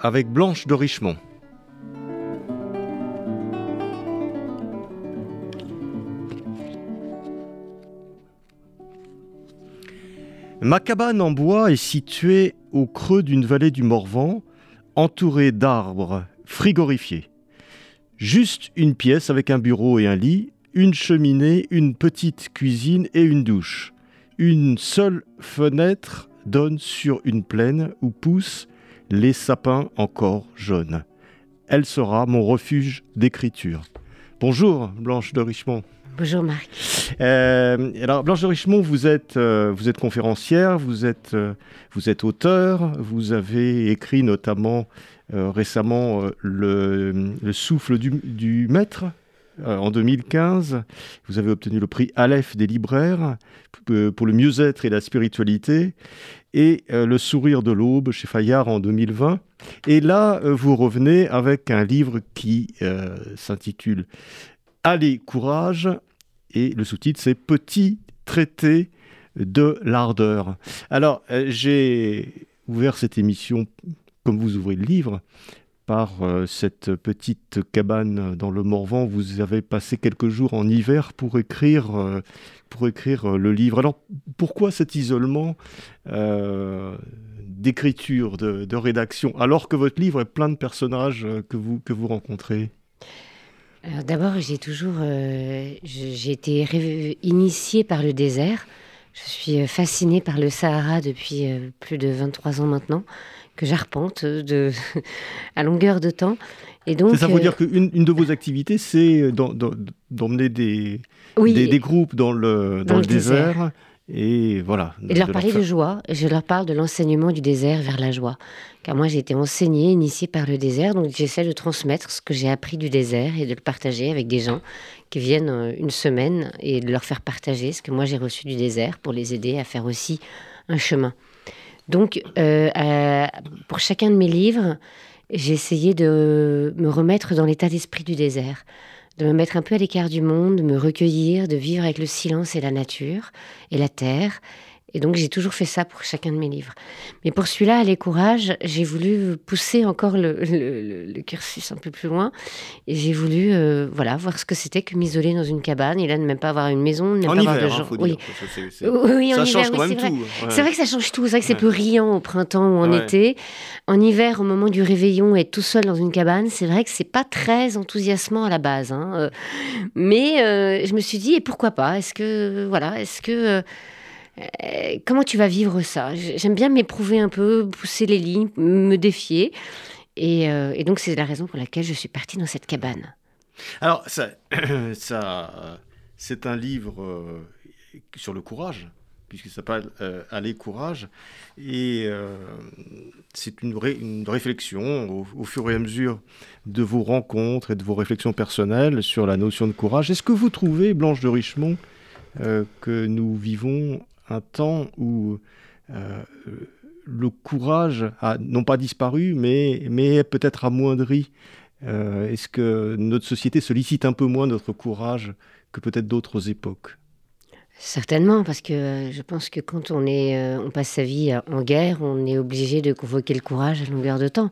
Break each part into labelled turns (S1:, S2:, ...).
S1: avec Blanche de Richemont. Ma cabane en bois est située au creux d'une vallée du Morvan, entourée d'arbres frigorifiés. Juste une pièce avec un bureau et un lit, une cheminée, une petite cuisine et une douche. Une seule fenêtre donne sur une plaine où poussent les sapins encore jaunes. Elle sera mon refuge d'écriture. Bonjour Blanche de Richemont.
S2: Bonjour Marc.
S1: Euh, alors Blanche de Richemont, vous êtes, euh, vous êtes conférencière, vous êtes, euh, vous êtes auteur, vous avez écrit notamment récemment le, souffle du, du maître en 2015. Vous avez obtenu le prix Aleph des libraires pour le mieux-être et la spiritualité et euh, Le sourire de l'aube chez Fayard en 2020. Et là, euh, vous revenez avec un livre qui euh, s'intitule Allez, courage, et le sous-titre c'est Petit traité de l'ardeur. Alors, j'ai ouvert cette émission comme vous ouvrez le livre par cette petite cabane dans le Morvan. Vous avez passé quelques jours en hiver pour écrire pour écrire euh, le livre. Alors pourquoi cet isolement euh, d'écriture, de, rédaction, alors que votre livre est plein de personnages euh, que vous, que vous rencontrez?
S2: D'abord, j'ai toujours j'ai été initiée par le désert. Je suis fascinée par le Sahara depuis plus de 23 ans maintenant, que j'arpente de, à longueur de temps.
S1: Et donc, ça veut dire qu'une une de vos activités, c'est d'emmener des, des, groupes dans le, dans, le, désert. Et voilà.
S2: Et de leur parler de joie. Je leur parle de l'enseignement du désert vers la joie. Car moi, j'ai été enseignée, initiée par le désert. Donc, j'essaie de transmettre ce que j'ai appris du désert et de le partager avec des gens qui viennent euh, une semaine et de leur faire partager ce que moi j'ai reçu du désert pour les aider à faire aussi un chemin. Donc, euh, pour chacun de mes livres, j'ai essayé de me remettre dans l'état d'esprit du désert de me mettre un peu à l'écart du monde, de me recueillir, de vivre avec le silence et la nature et la terre, et donc j'ai toujours fait ça pour chacun de mes livres. Mais pour celui-là, Les Courage, j'ai voulu pousser encore le, cursus un peu plus loin. Et j'ai voulu euh, voilà, voir ce que c'était que m'isoler dans une cabane et là ne même pas avoir une maison, ne même pas avoir de gens.
S1: oui. oui,
S2: ça change quand même tout. C'est vrai que ça change tout. C'est vrai que c'est peu riant au printemps ou en été. En hiver, au moment du réveillon, être tout seul dans une cabane, c'est vrai que c'est pas très enthousiasmant à la base. Hein. Euh, mais euh, je me suis dit, et pourquoi pas? Est-ce que voilà, est-ce que euh, comment tu vas vivre ça? J'aime bien m'éprouver un peu, pousser les lignes, me défier. Euh, et, donc, c'est la raison pour laquelle je suis partie dans cette cabane.
S1: Alors, ça, ça c'est un livre euh, sur le courage, puisque ça s'appelle Aller courage. Et c'est une, réflexion au, fur et à mesure de vos rencontres et de vos réflexions personnelles sur la notion de courage. Est-ce que vous trouvez, Blanche de Richemont, que nous vivons un temps où euh, le courage a non pas disparu, mais, mais peut-être amoindri. Euh, est-ce que notre société sollicite un peu moins notre courage que peut-être d'autres époques?
S2: Certainement, parce que euh, je pense que quand on, est, on passe sa vie en guerre, on est obligé de convoquer le courage à longueur de temps.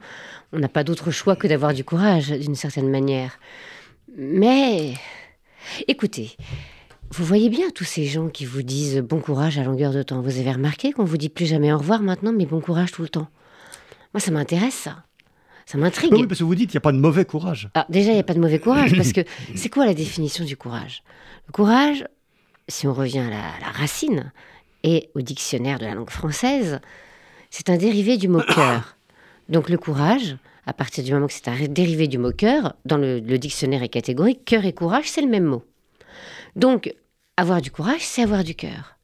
S2: On n'a pas d'autre choix que d'avoir du courage, d'une certaine manière. Mais, écoutez, vous voyez bien tous ces gens qui vous disent bon courage à longueur de temps. Vous avez remarqué qu'on vous dit plus jamais au revoir maintenant, mais bon courage tout le temps. Moi, ça m'intéresse, ça. Ça m'intrigue.
S1: Oui, parce que vous dites qu'il n'y a pas de mauvais courage.
S2: Ah, déjà, il n'y a pas de mauvais courage, parce que c'est quoi la définition du courage? Le courage, si on revient à la, racine et au dictionnaire de la langue française, c'est un dérivé du mot cœur. Donc le courage, à partir du moment que c'est un dérivé du mot cœur, dans le, le dictionnaire est catégorique, cœur et courage, c'est le même mot. Donc, avoir du courage, c'est avoir du cœur.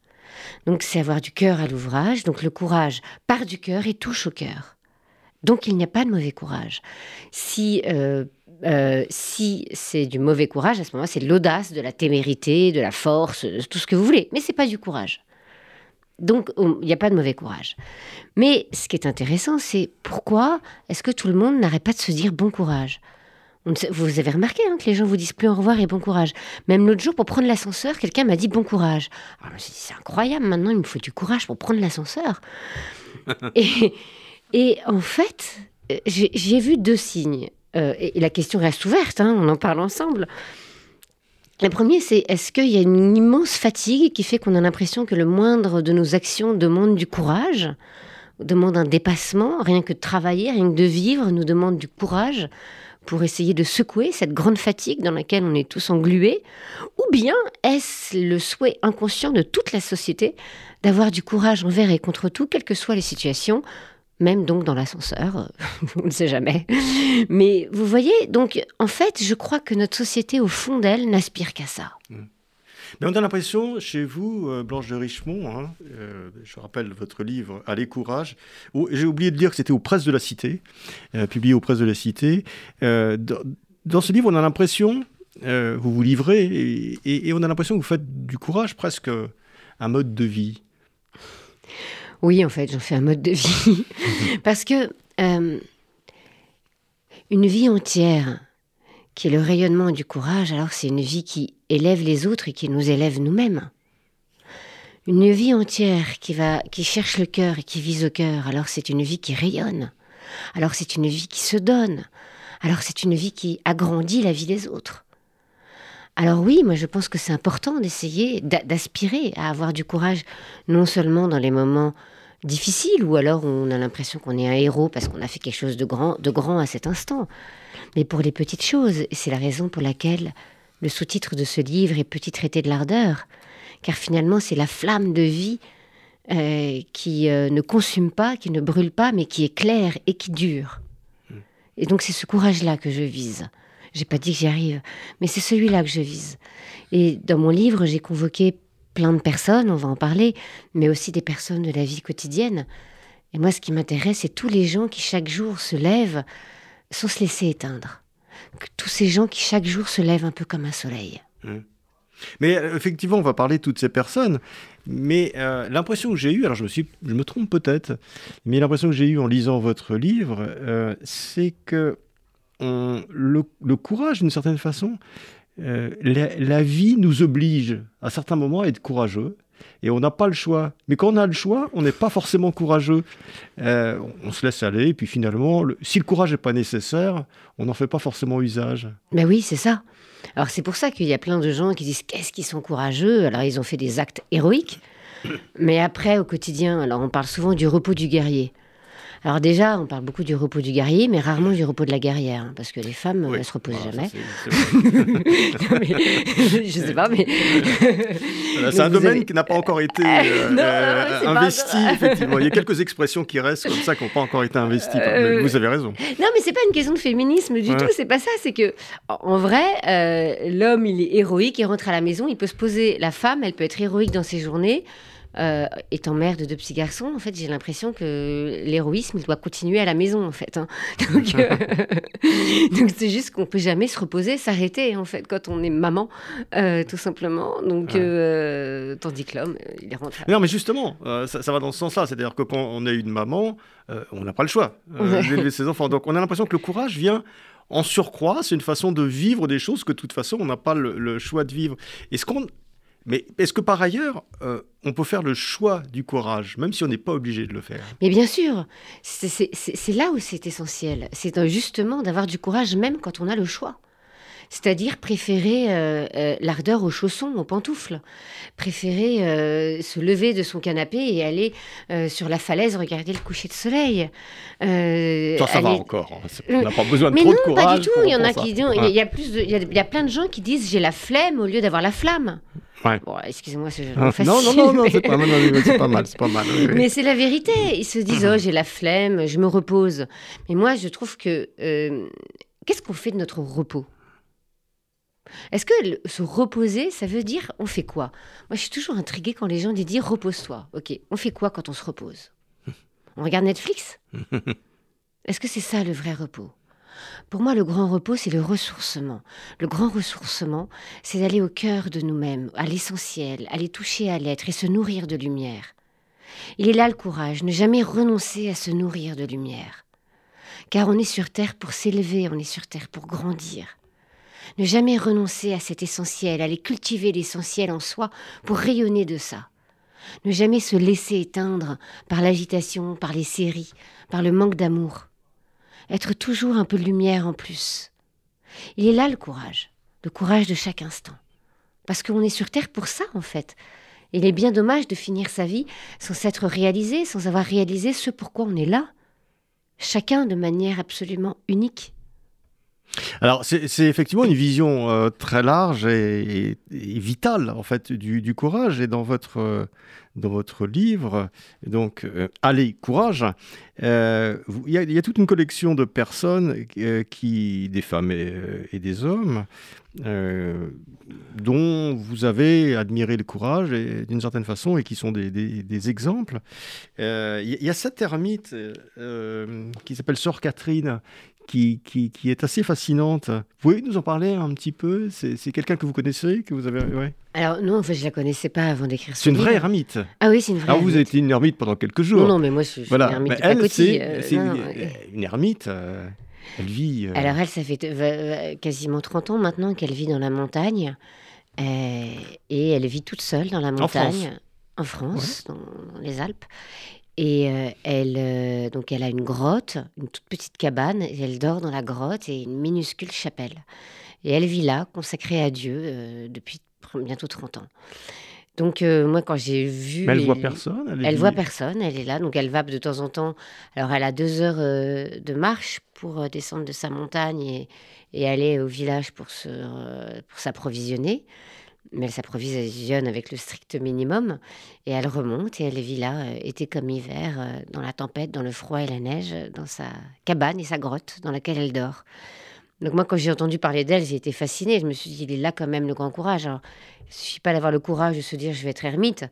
S2: Donc, c'est avoir du cœur à l'ouvrage. Donc, le courage part du cœur et touche au cœur. Donc il n'y a pas de mauvais courage. Si, euh, euh, si c'est du mauvais courage, à ce moment-là, c'est de l'audace, de la témérité, de la force, tout ce que vous voulez. Mais c'est pas du courage. Donc il n'y a pas de mauvais courage. Mais ce qui est intéressant, c'est pourquoi est-ce que tout le monde n'arrête pas de se dire bon courage? Vous avez remarqué hein, que les gens vous disent plus au revoir et bon courage. Même l'autre jour, pour prendre l'ascenseur, quelqu'un m'a dit bon courage. Alors, c'est incroyable, maintenant il me faut du courage pour prendre l'ascenseur. et, et, en fait, j'ai vu deux signes. Euh, et, la question reste ouverte, hein, on en parle ensemble. Le premier, c'est est-ce qu'il y a une immense fatigue qui fait qu'on a l'impression que le moindre de nos actions demande du courage, demande un dépassement, rien que de travailler, rien que de vivre nous demande du courage pour essayer de secouer cette grande fatigue dans laquelle on est tous englués Ou bien est-ce le souhait inconscient de toute la société d'avoir du courage envers et contre tout, quelles que soient les situations même donc dans l'ascenseur, on ne sait jamais. Mais vous voyez, donc en fait, je crois que notre société, au fond d'elle, n'aspire qu'à ça. Mmh.
S1: Mais on a l'impression, chez vous, euh, Blanche de Richemont, hein, euh, je rappelle votre livre Allez courage, j'ai oublié de dire que c'était aux presses de la Cité, euh, publié aux presses de la Cité. Dans, ce livre, on a l'impression, vous vous livrez, et, et on a l'impression que vous faites du courage presque un mode de vie.
S2: Oui, en fait, j'en fais un mode de vie. Parce que une vie entière qui est le rayonnement du courage, alors c'est une vie qui élève les autres et qui nous élève nous-mêmes. Une vie entière qui va, qui cherche le cœur et qui vise au cœur, alors c'est une vie qui rayonne. Alors c'est une vie qui se donne. Alors c'est une vie qui agrandit la vie des autres. Alors oui, moi je pense que c'est important d'essayer, d'aspirer à avoir du courage, non seulement dans les moments difficiles, ou alors on a l'impression qu'on est un héros parce qu'on a fait quelque chose de grand, de grand à cet instant, mais pour les petites choses. c'est la raison pour laquelle le sous-titre de ce livre est Petit traité de l'ardeur, car finalement c'est la flamme de vie euh, qui euh, ne consume pas, qui ne brûle pas, mais qui est claire et qui dure. Et donc c'est ce courage-là que je vise. J'ai pas dit que j'y arrive, mais c'est celui-là que je vise. Et dans mon livre, j'ai convoqué plein de personnes, on va en parler, mais aussi des personnes de la vie quotidienne. Et moi, ce qui m'intéresse, c'est tous les gens qui chaque jour se lèvent sans se laisser éteindre. Tous ces gens qui chaque jour se lèvent un peu comme un soleil. Mmh.
S1: Mais euh, effectivement, on va parler de toutes ces personnes. Mais euh, l'impression que j'ai eue, alors je me, suis, je me trompe peut-être, mais l'impression que j'ai eue en lisant votre livre, euh, c'est que le, courage, d'une certaine façon, la, vie nous oblige à certains moments à être courageux et on n'a pas le choix. Mais quand on a le choix, on n'est pas forcément courageux. Euh, on se laisse aller, et puis finalement, si le courage n'est pas nécessaire, on n'en fait pas forcément usage.
S2: Mais oui, c'est ça. Alors c'est pour ça qu'il y a plein de gens qui disent qu'est-ce qu'ils sont courageux? Alors ils ont fait des actes héroïques, mais après au quotidien, alors on parle souvent du repos du guerrier. Alors déjà, on parle beaucoup du repos du guerrier, mais rarement du repos de la guerrière, hein, parce que les femmes, elles elles se reposent jamais. Je je sais pas, mais...
S1: c'est un domaine qui n'a pas encore été euh, euh, investi, effectivement. Il y a quelques expressions qui restent comme ça, qui n'ont pas encore été investies. Euh, vous avez raison.
S2: Non, mais c'est pas une question de féminisme du tout, c'est pas ça. C'est que, en vrai, l'homme, il est héroïque, il rentre à la maison, il peut se poser... La femme, elle peut être héroïque dans ses journées, euh, étant mère de deux petits garçons, en fait, j'ai l'impression que l'héroïsme, doit continuer à la maison, en fait. Hein. Euh, donc, c'est juste qu'on peut jamais se reposer, s'arrêter, en fait, quand on est maman, euh, tout simplement. Donc, tandis que l'homme, il rentre.
S1: Non, mais justement, ça, va dans ce sens-là. C'est-à-dire que quand on est une maman, on n'a pas le choix d'élever ses enfants. Donc, on a l'impression que le courage vient en surcroît, c'est une façon de vivre des choses que de toute façon on n'a pas le, le, choix de vivre. Est-ce qu'on mais est-ce que par ailleurs, euh, on peut faire le choix du courage, même si on n'est pas obligé de le faire?
S2: Mais bien sûr, c'est là où c'est essentiel. C'est justement d'avoir du courage même quand on a le choix c'est-à-dire préférer euh, euh, l'ardeur aux chaussons, aux pantoufles, préférer euh, se lever de son canapé et aller sur la falaise regarder le coucher de soleil.
S1: ça, ça va encore. Hein. On n'a pas besoin de trop de courage.
S2: pas du tout. Il y en a qui disent, il y, a plus, il y, a plein de gens qui disent j'ai la flemme au lieu d'avoir la flamme.
S1: Ouais.
S2: Bon, excusez-moi, c'est ah, facile.
S1: Non, non, non, non c'est pas, pas, mal, c'est pas mal.
S2: Mais c'est la vérité. Ils se disent, oh, j'ai la flemme, je me repose. Mais moi, je trouve que qu'est-ce qu'on fait de notre repos? Est-ce que se reposer, ça veut dire on fait quoi? Moi, je suis toujours intriguée quand les gens disent repose-toi. Ok, on fait quoi quand on se repose? On regarde Netflix? Est-ce que c'est ça le vrai repos? Pour moi, le grand repos, c'est le ressourcement. Le grand ressourcement, c'est d'aller au cœur de nous-mêmes, à l'essentiel, aller toucher à l'être et se nourrir de lumière. Il est là le courage, ne jamais renoncer à se nourrir de lumière. Car on est sur Terre pour s'élever, on est sur Terre pour grandir. Ne jamais renoncer à cet essentiel, aller cultiver l'essentiel en soi pour rayonner de ça. Ne jamais se laisser éteindre par l'agitation, par les séries, par le manque d'amour. Être toujours un peu de lumière en plus. Il est là le courage, le courage de chaque instant. Parce qu'on est sur Terre pour ça, en fait. Il est bien dommage de finir sa vie sans s'être réalisé, sans avoir réalisé ce pourquoi on est là, chacun de manière absolument unique.
S1: Alors, c'est effectivement une vision euh, très large et, vitale, en fait, du, courage. Et dans votre, euh, dans votre livre, donc, euh, Allez, courage, il y, y, a toute une collection de personnes, qui, des femmes et, des hommes, dont vous avez admiré le courage d'une certaine façon et qui sont des, des, exemples. Il y, a cette ermite qui s'appelle Sœur Catherine, qui, qui, est assez fascinante. Vous pouvez nous en parler un petit peu? C'est quelqu'un que vous connaissez que vous avez... Ouais.
S2: Alors non, en fait, je la connaissais pas avant d'écrire
S1: ce C'est une vraie ermite.
S2: Ah oui, c'est une vraie.
S1: Alors vous êtes une ermite pendant quelques jours.
S2: Non, non, mais moi je suis une ermite elle,
S1: c'est euh, une, ermite. Euh, elle vit.
S2: Euh, Alors elle, ça fait quasiment 30 ans maintenant qu'elle vit dans la montagne et elle vit toute seule dans la montagne. En France, dans les Alpes. Et euh, elle, euh, donc elle a une grotte, une toute petite cabane, et elle dort dans la grotte et une minuscule chapelle. Et elle vit là, consacrée à Dieu, euh, depuis bientôt 30 ans. Donc moi, quand j'ai vu...
S1: Mais elle voit personne
S2: Elle, elle voit personne, elle est là, donc elle va de temps en temps. Alors elle a deux heures de marche pour descendre de sa montagne et, et aller au village pour s'approvisionner. Pour mais elle s'approvisionne avec le strict minimum et elle remonte et elle vit là, euh, été comme hiver, euh, dans la tempête, dans le froid et la neige, dans sa cabane et sa grotte dans laquelle elle dort. Donc moi, quand j'ai entendu parler d'elle, j'ai été fascinée. Je me suis dit, il est là quand même le grand courage. Alors, il ne suffit pas d'avoir le courage de se dire, je vais être ermite,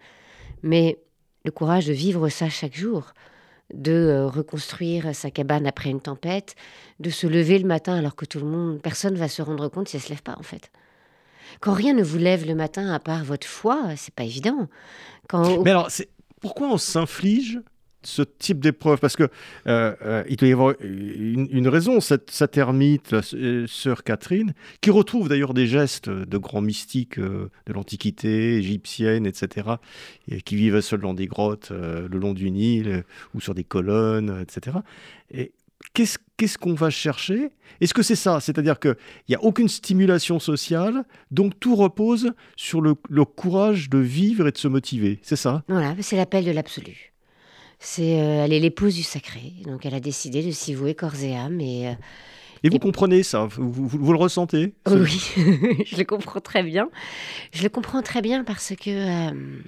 S2: mais le courage de vivre ça chaque jour, de euh, reconstruire sa cabane après une tempête, de se lever le matin alors que tout le monde, personne va se rendre compte si elle se lève pas en fait. Quand rien ne vous lève le matin à part votre foi, c'est pas évident.
S1: Mais alors, pourquoi on s'inflige ce type d'épreuve? Parce que euh, euh, il doit y avoir une, raison, cette, cette la euh, sœur Catherine, qui retrouve d'ailleurs des gestes de grands mystiques de l'Antiquité égyptienne, etc., et qui vivent seuls dans des grottes le long du Nil ou sur des colonnes, etc. Et qu'est-ce qu'on va chercher? Est-ce que c'est ça? C'est-à-dire qu'il n'y a aucune stimulation sociale, donc tout repose sur le, courage de vivre et de se motiver. C'est ça?
S2: Voilà, c'est l'appel de l'absolu. C'est, euh, elle est l'épouse du sacré, donc elle a décidé de s'y vouer corps et âme. Et, euh,
S1: et vous comprenez ça? Vous, le ressentez?
S2: Oui, je le comprends très bien. Je le comprends très bien parce que euh,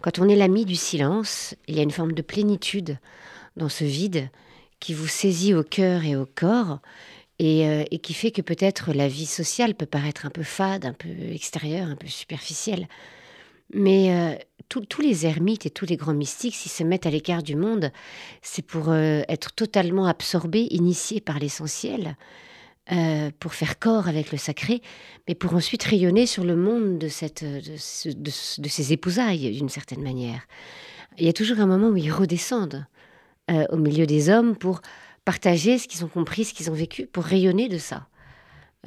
S2: quand on est l'ami du silence, il y a une forme de plénitude dans ce vide qui vous saisit au cœur et au corps euh, et, qui fait que peut-être la vie sociale peut paraître un peu fade, un peu extérieure, un peu superficielle. Mais euh, tous les ermites et tous les grands mystiques, s'ils se mettent à l'écart du monde, c'est pour euh, être totalement absorbés, initiés par l'essentiel, pour faire corps avec le sacré, mais pour ensuite rayonner sur le monde de, ces épousailles, d'une certaine manière. Il y a toujours un moment où ils redescendent. Euh, au milieu des hommes pour partager ce qu'ils ont compris, ce qu'ils ont vécu, pour rayonner de ça.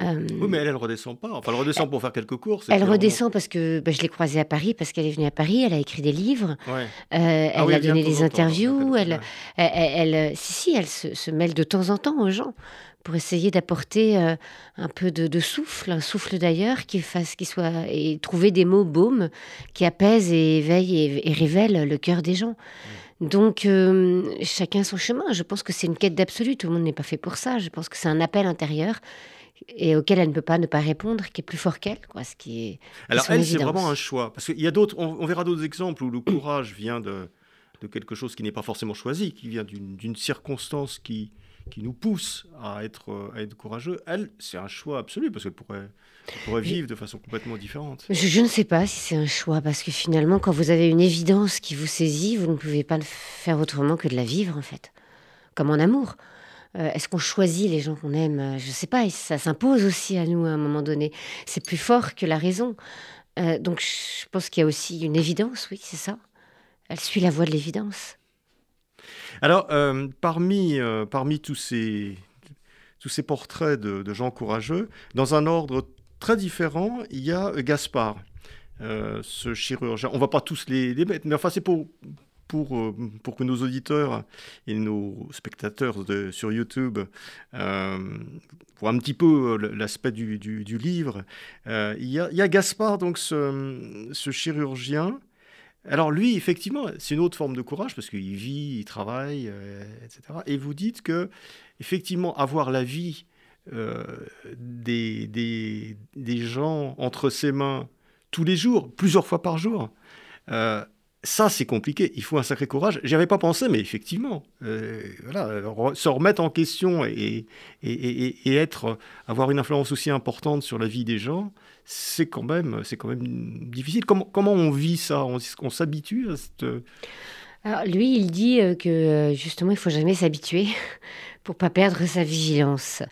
S1: Euh, oui, mais elle, elle redescend pas. Enfin, elle redescend pour faire quelques courses.
S2: Elle redescend parce que bah, je l'ai croisée à Paris, parce qu'elle est venue à Paris, elle a écrit des livres, euh, ah elle a donné des interviews, elle, elle, si, si, elle se, mêle de temps en temps aux gens pour essayer d'apporter un peu de, souffle, un souffle d'ailleurs, qui fasse, qui soit, et trouver des mots baumes qui apaisent et éveillent et, révèlent le cœur des gens. Donc, euh, chacun son chemin. Je pense que c'est une quête d'absolu. Tout le monde n'est pas fait pour ça. Je pense que c'est un appel intérieur et auquel elle ne peut pas ne pas répondre, qui est plus fort qu'elle, quoi. Ce qui est.
S1: Alors elle, c'est vraiment un choix, parce qu'il y a d'autres. On, verra d'autres exemples où le courage vient de, de quelque chose qui n'est pas forcément choisi, qui vient d'une circonstance qui qui nous pousse à être, euh, à être courageux, elle, c'est un choix absolu parce qu'elle pourrait, pourrait vivre de façon complètement différente.
S2: Je, ne sais pas si c'est un choix parce que finalement, quand vous avez une évidence qui vous saisit, vous ne pouvez pas le faire autrement que de la vivre en fait. comme en amour. Euh, est-ce qu'on choisit les gens qu'on aime? Je ne sais pas, ça s'impose aussi à nous à un moment donné. C'est plus fort que la raison. Euh, donc je pense qu'il y a aussi une évidence, oui, c'est ça. Elle suit la voie de l'évidence.
S1: Alors, euh, parmi, parmi tous, ces, tous ces portraits de, gens courageux, dans un ordre très différent, il y a Gaspard, ce chirurgien. On ne va pas tous les, mettre, mais enfin, c'est pour, pour, euh, pour que nos auditeurs et nos spectateurs de, sur YouTube euh, voient un petit peu euh, l'aspect du, du, livre. il, y a, il, y a, Gaspard, donc ce, ce chirurgien. Alors lui, effectivement, c'est une autre forme de courage parce qu'il vit, il travaille, etc. Et vous dites que, effectivement, avoir la vie des, des, des, gens entre ses mains tous les jours, plusieurs fois par jour, ça, c'est compliqué. Il faut un sacré courage. J'y avais pas pensé, mais effectivement, euh, voilà, se remettre en question et, et, être, avoir une influence aussi importante sur la vie des gens, c'est quand même, c'est quand même difficile. Comment, comment on vit ça? On, on s'habitue à cette
S2: alors, lui, il dit euh, que euh, justement, il faut jamais s'habituer pour pas perdre sa vigilance.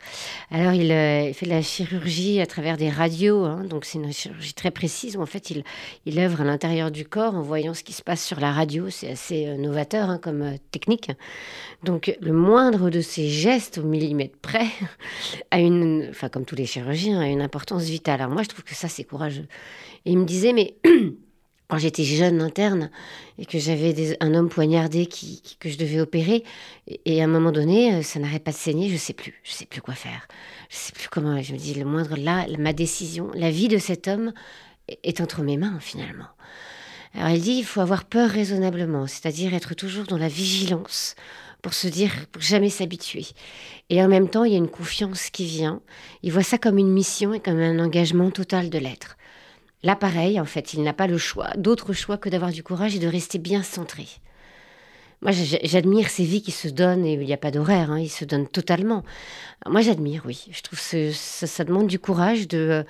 S2: Alors, il, euh, fait de la chirurgie à travers des radios, hein, donc c'est une chirurgie très précise où en fait, il, il œuvre à l'intérieur du corps en voyant ce qui se passe sur la radio. C'est assez novateur hein, comme technique. Donc, le moindre de ses gestes au millimètre près a une, enfin, comme tous les chirurgiens, a une importance vitale. Alors, moi, je trouve que ça, c'est courageux. Et il me disait, mais quand j'étais jeune interne et que j'avais un homme poignardé qui, que je devais opérer, et, à un moment donné, euh, ça n'arrête pas de saigner, je sais plus, je sais plus quoi faire, je sais plus comment. Je me dis le moindre là, ma décision, la vie de cet homme est entre mes mains finalement. Alors il dit il faut avoir peur raisonnablement, c'est-à-dire être toujours dans la vigilance pour se dire, pour jamais s'habituer. Et en même temps, il y a une confiance qui vient. Il voit ça comme une mission et comme un engagement total de l'être. L'appareil, en fait, il n'a pas le choix, d'autre choix que d'avoir du courage et de rester bien centré. Moi, j'admire ces vies qui se donnent, et il n'y a pas d'horaire, hein, ils se donnent totalement. Moi, j'admire, oui. Je trouve que ça, demande du courage de,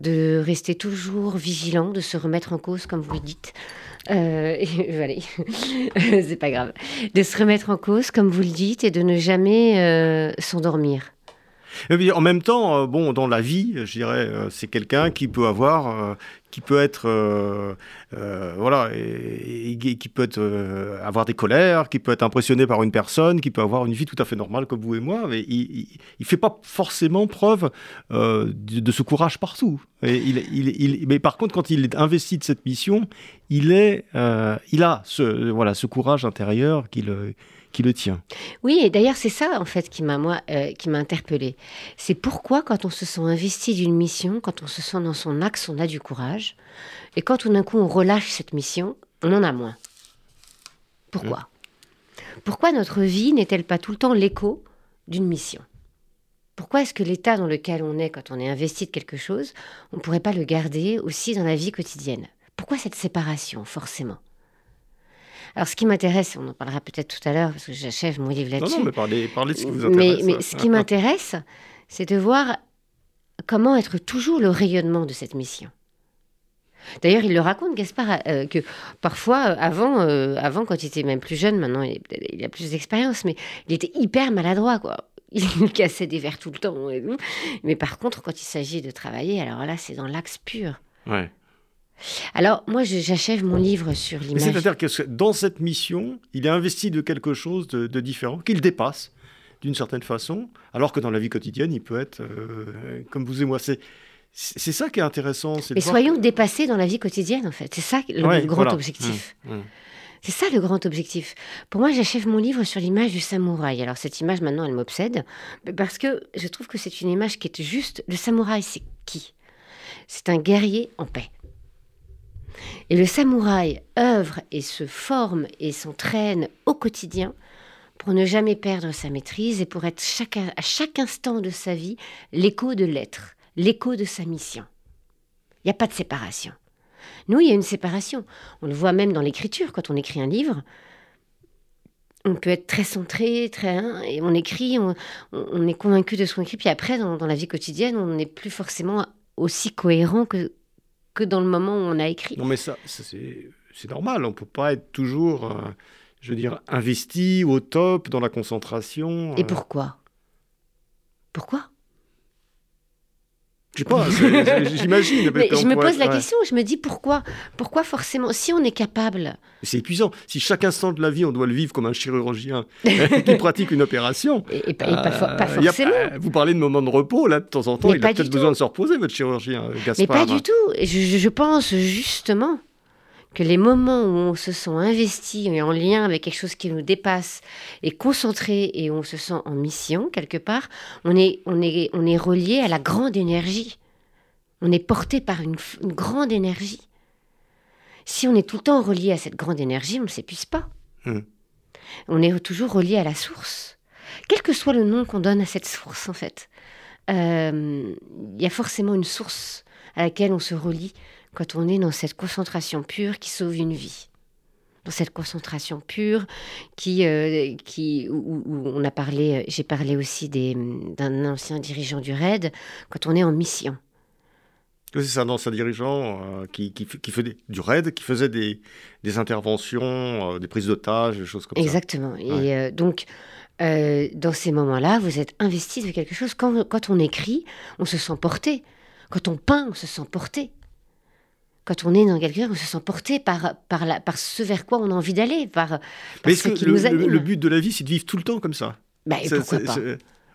S2: de rester toujours vigilant, de se remettre en cause, comme vous le dites. Euh, allez, c'est pas grave. De se remettre en cause, comme vous le dites, et de ne jamais euh, s'endormir.
S1: En même temps, euh, bon, dans la vie, je dirais, euh, c'est quelqu'un qui peut avoir, euh, qui peut être, voilà, qui peut avoir des colères, qui peut être impressionné par une personne, qui peut avoir une vie tout à fait normale comme vous et moi, mais il ne fait pas forcément preuve de, ce courage partout. Mais par contre, quand il est investi de cette mission, il est, il a ce, voilà, ce courage intérieur qu'il qui le tient.
S2: Oui, et d'ailleurs c'est ça en fait qui m'a moi euh, qui m'a interpellé. C'est pourquoi quand on se sent investi d'une mission, quand on se sent dans son axe, on a du courage, et quand tout d'un coup on relâche cette mission, on en a moins. Pourquoi? Mmh. Pourquoi notre vie n'est-elle pas tout le temps l'écho d'une mission? Pourquoi est-ce que l'état dans lequel on est quand on est investi de quelque chose, on ne pourrait pas le garder aussi dans la vie quotidienne? Pourquoi cette séparation, forcément? Alors, ce qui m'intéresse, on en parlera peut-être tout à l'heure, parce que j'achève mon livre là-dessus.
S1: Non, non, mais parlez, parlez de ce qui vous intéresse.
S2: Mais, ce qui m'intéresse, c'est de voir comment être toujours le rayonnement de cette mission. D'ailleurs, il le raconte, Gaspard, euh, que parfois, avant, euh, avant, quand il était même plus jeune, maintenant il, a plus d'expérience, mais il était hyper maladroit, quoi. Il cassait des verres tout le temps et Mais par contre, quand il s'agit de travailler, alors là, c'est dans l'axe pur.
S1: Ouais.
S2: Alors, moi, j'achève mon livre sur l'image.
S1: C'est-à-dire que dans cette mission, il est investi de quelque chose de, différent, qu'il dépasse d'une certaine façon, alors que dans la vie quotidienne, il peut être euh, comme vous et moi. C'est c'est ça qui est intéressant.
S2: Mais soyons dépassés dans la vie quotidienne, en fait. C'est ça le grand objectif. Mmh, mmh. C'est ça le grand objectif. Pour moi, j'achève mon livre sur l'image du samouraï. Alors cette image, maintenant, elle m'obsède, parce que je trouve que c'est une image qui est juste... Le samouraï, c'est qui? C'est un guerrier en paix. Et le samouraï œuvre et se forme et s'entraîne au quotidien pour ne jamais perdre sa maîtrise et pour être à chaque instant de sa vie l'écho de l'être, l'écho de sa mission. Il n'y a pas de séparation. Nous, il y a une séparation. On le voit même dans l'écriture, quand on écrit un livre. On peut être très centré, très et on écrit, on, est convaincu de ce qu'on écrit, puis après, dans la vie quotidienne, on n'est plus forcément aussi cohérent que, que dans le moment où on a écrit.
S1: Non, mais ça, c'est normal. On ne peut pas être toujours. Euh, je veux dire, investi au top, dans la concentration.
S2: Et pourquoi? Pourquoi?
S1: Je sais pas, j'imagine.
S2: je me pose la question, je me dis pourquoi Pourquoi forcément Si on est capable.
S1: C'est épuisant. Si chaque instant de la vie, on doit le vivre comme un chirurgien qui pratique une opération.
S2: Et, pas, euh, forcément.
S1: vous parlez de moments de repos, là, de temps en temps, il a peut-être besoin de se reposer, votre chirurgien, Gaspard.
S2: Mais pas du tout. Je, je pense justement que les moments où on se sent investi et en lien avec quelque chose qui nous dépasse et concentré et où on se sent en mission quelque part, on est, on est, on est relié à la grande énergie. On est porté par une, grande énergie. Si on est tout le temps relié à cette grande énergie, on ne s'épuise pas. Hmm. On est toujours relié à la source. Quel que soit le nom qu'on donne à cette source, en fait, euh, il y a forcément une source à laquelle on se relie quand on est dans cette concentration pure qui sauve une vie. Dans cette concentration pure qui, euh, qui, où, on a parlé, j'ai parlé aussi d'un ancien dirigeant du RAID, quand on est en mission.
S1: C'est un ancien dirigeant euh, qui, qui, qui, faisait du RAID, qui faisait des, des interventions, euh, des prises d'otages, des choses comme
S2: Exactement. ça. Exactement. Et donc, dans ces moments-là, vous êtes investi de quelque chose. Quand, quand on écrit, on se sent porté. Quand on peint, on se sent porté quand on est dans quelque chose, on se sent porté par, par, la, par ce vers quoi on a envie d'aller, par,
S1: par ce qui nous anime. Le, but de la vie, c'est de vivre tout le temps comme ça?
S2: Bah, et pourquoi pas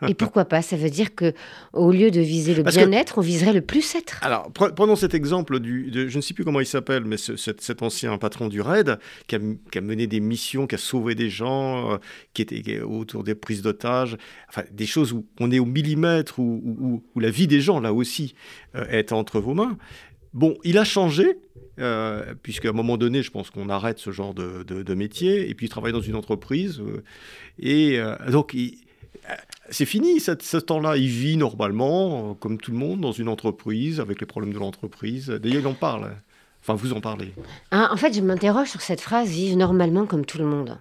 S2: et pourquoi pas Ça veut dire que au lieu de viser le bien-être, on viserait le plus-être.
S1: Alors, prenons cet exemple du, je ne sais plus comment il s'appelle, mais cet, ancien patron du RAID qui a, mené des missions, qui a sauvé des gens, euh, qui était autour des prises d'otages, enfin des choses où on est au millimètre, où, où, la vie des gens là aussi euh, est entre vos mains. Bon, il a changé, euh, puisqu'à un moment donné, je pense qu'on arrête ce genre de, métier, et puis il travaille dans une entreprise. Euh, et euh, donc, c'est fini ce, temps-là. Il vit normalement, comme tout le monde, dans une entreprise, avec les problèmes de l'entreprise. D'ailleurs, il en parle. Enfin, vous en parlez.
S2: Ah, en fait, je m'interroge sur cette phrase vivre normalement comme tout le monde.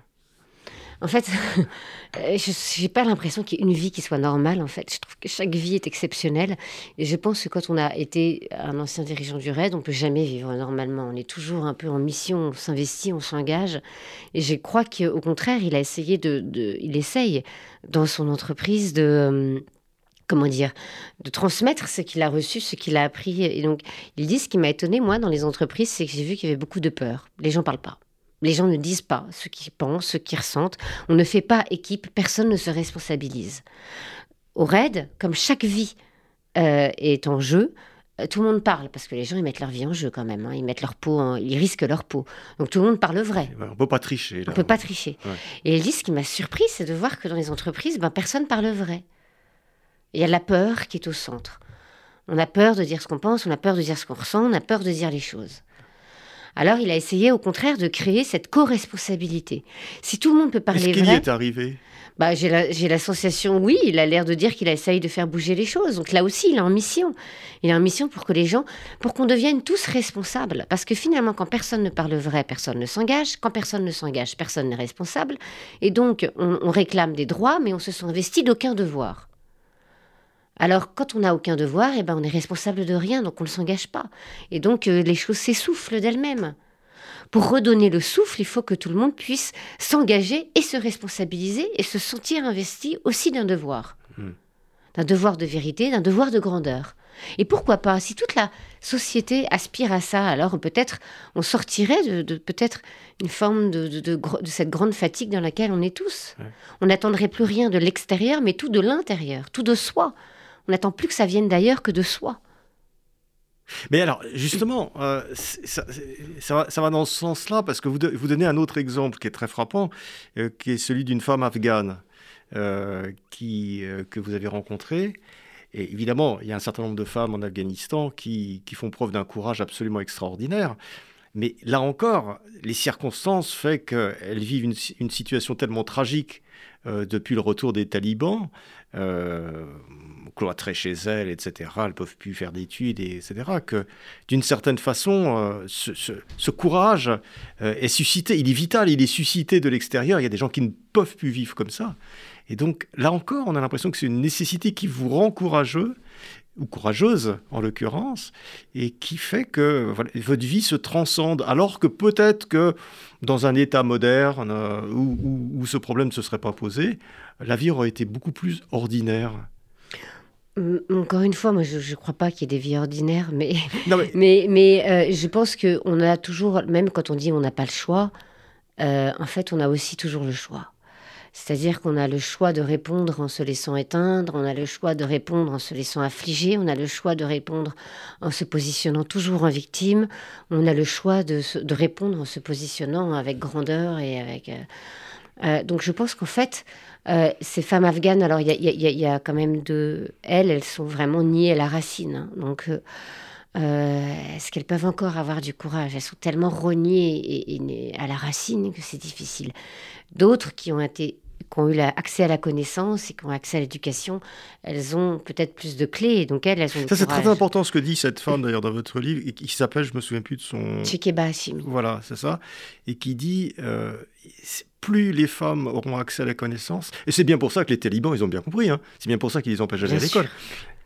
S2: En fait, euh, je n'ai pas l'impression qu'il y ait une vie qui soit normale, en fait. Je trouve que chaque vie est exceptionnelle. Et je pense que quand on a été un ancien dirigeant du RAID, on peut jamais vivre normalement. On est toujours un peu en mission, on s'investit, on s'engage. Et je crois qu'au contraire, il a essayé de, Il essaye dans son entreprise de euh, comment dire, de transmettre ce qu'il a reçu, ce qu'il a appris. Et donc, il dit ce qui m'a étonné, moi, dans les entreprises, c'est que j'ai vu qu'il y avait beaucoup de peur. Les gens parlent pas. Les gens ne disent pas ce qu'ils pensent, ce qu'ils ressentent. On ne fait pas équipe, personne ne se responsabilise. Au RAID, comme chaque vie euh, est en jeu, euh, tout le monde parle parce que les gens ils mettent leur vie en jeu quand même. Hein. Ils mettent leur peau, ils risquent leur peau. Donc tout le monde parle vrai.
S1: On peut pas tricher.
S2: On peut pas tricher. Et elle dit ce qui m'a surpris, c'est de voir que dans les entreprises, ben, personne parle vrai. Il y a la peur qui est au centre. On a peur de dire ce qu'on pense, on a peur de dire ce qu'on ressent, on a peur de dire les choses. Alors il a essayé au contraire de créer cette co-responsabilité. Si tout le monde peut parler
S1: Est-ce
S2: qu'il
S1: y est arrivé?
S2: bah, j'ai l'association, oui, il a l'air de dire qu'il a essayé de faire bouger les choses. Donc là aussi, il est en mission. Il est en mission pour que les gens, pour qu'on devienne tous responsables. Parce que finalement, quand personne ne parle vrai, personne ne s'engage. Quand personne ne s'engage, personne n'est responsable. Et donc, on, on réclame des droits, mais on se sent investi d'aucun devoir. Alors, quand on n'a aucun devoir, eh ben, on est responsable de rien, donc on ne s'engage pas. Et donc, euh, les choses s'essoufflent d'elles-mêmes. Pour redonner le souffle, il faut que tout le monde puisse s'engager et se responsabiliser et se sentir investi aussi d'un devoir. Hmm. D'un devoir de vérité, d'un devoir de grandeur. Et pourquoi pas, si toute la société aspire à ça, alors peut-être on sortirait de, peut-être une forme de, cette grande fatigue dans laquelle on est tous. On n'attendrait plus rien de l'extérieur, mais tout de l'intérieur, tout de soi. On n'attend plus que ça vienne d'ailleurs que de soi.
S1: Mais alors, justement, euh, ça, va, dans ce sens-là, parce que vous, vous, donnez un autre exemple qui est très frappant, euh, qui est celui d'une femme afghane euh, qui, que vous avez rencontrée. Et évidemment, il y a un certain nombre de femmes en Afghanistan qui, qui font preuve d'un courage absolument extraordinaire. Mais là encore, les circonstances font qu'elles vivent une, situation tellement tragique depuis le retour des talibans cloîtrées chez elles, etc. Elles ne peuvent plus faire d'études, etc. Que d'une certaine façon, euh, ce, courage euh, est suscité, il est vital, il est suscité de l'extérieur. Il y a des gens qui ne peuvent plus vivre comme ça. Et donc là encore, on a l'impression que c'est une nécessité qui vous rend courageux ou courageuse en l'occurrence, et qui fait que votre vie se transcende, alors que peut-être que dans un État moderne euh, où, ce problème ne se serait pas posé, la vie aurait été beaucoup plus ordinaire.
S2: Encore une fois, moi je ne crois pas qu'il y ait des vies ordinaires, mais, mais... mais, euh, je pense qu'on a toujours, même quand on dit on n'a pas le choix, euh, en fait on a aussi toujours le choix. C'est-à-dire qu'on a le choix de répondre en se laissant éteindre, on a le choix de répondre en se laissant affliger, on a le choix de répondre en se positionnant toujours en victime, on a le choix de, répondre en se positionnant avec grandeur et avec... Euh, donc je pense qu'en fait, euh, ces femmes afghanes, alors il y, a, quand même deux... Elles, elles sont vraiment niées à la racine. Hein. donc... est-ce qu'elles peuvent encore avoir du courage? Elles sont tellement rognées à la racine que c'est difficile. D'autres qui ont été qui ont eu accès à la connaissance et qui ont accès à l'éducation, elles ont peut-être plus de clés. Donc elles, elles ont
S1: Ça, c'est très important ce que dit cette femme, d'ailleurs, dans votre livre, et qui s'appelle, je me souviens plus de son...
S2: Chekeba Hashim.
S1: Voilà, c'est ça. Et qui dit, euh, plus les femmes auront accès à la connaissance, et c'est bien pour ça que les talibans, ils ont bien compris, hein. c'est bien pour ça qu'ils les empêchent d'aller à l'école.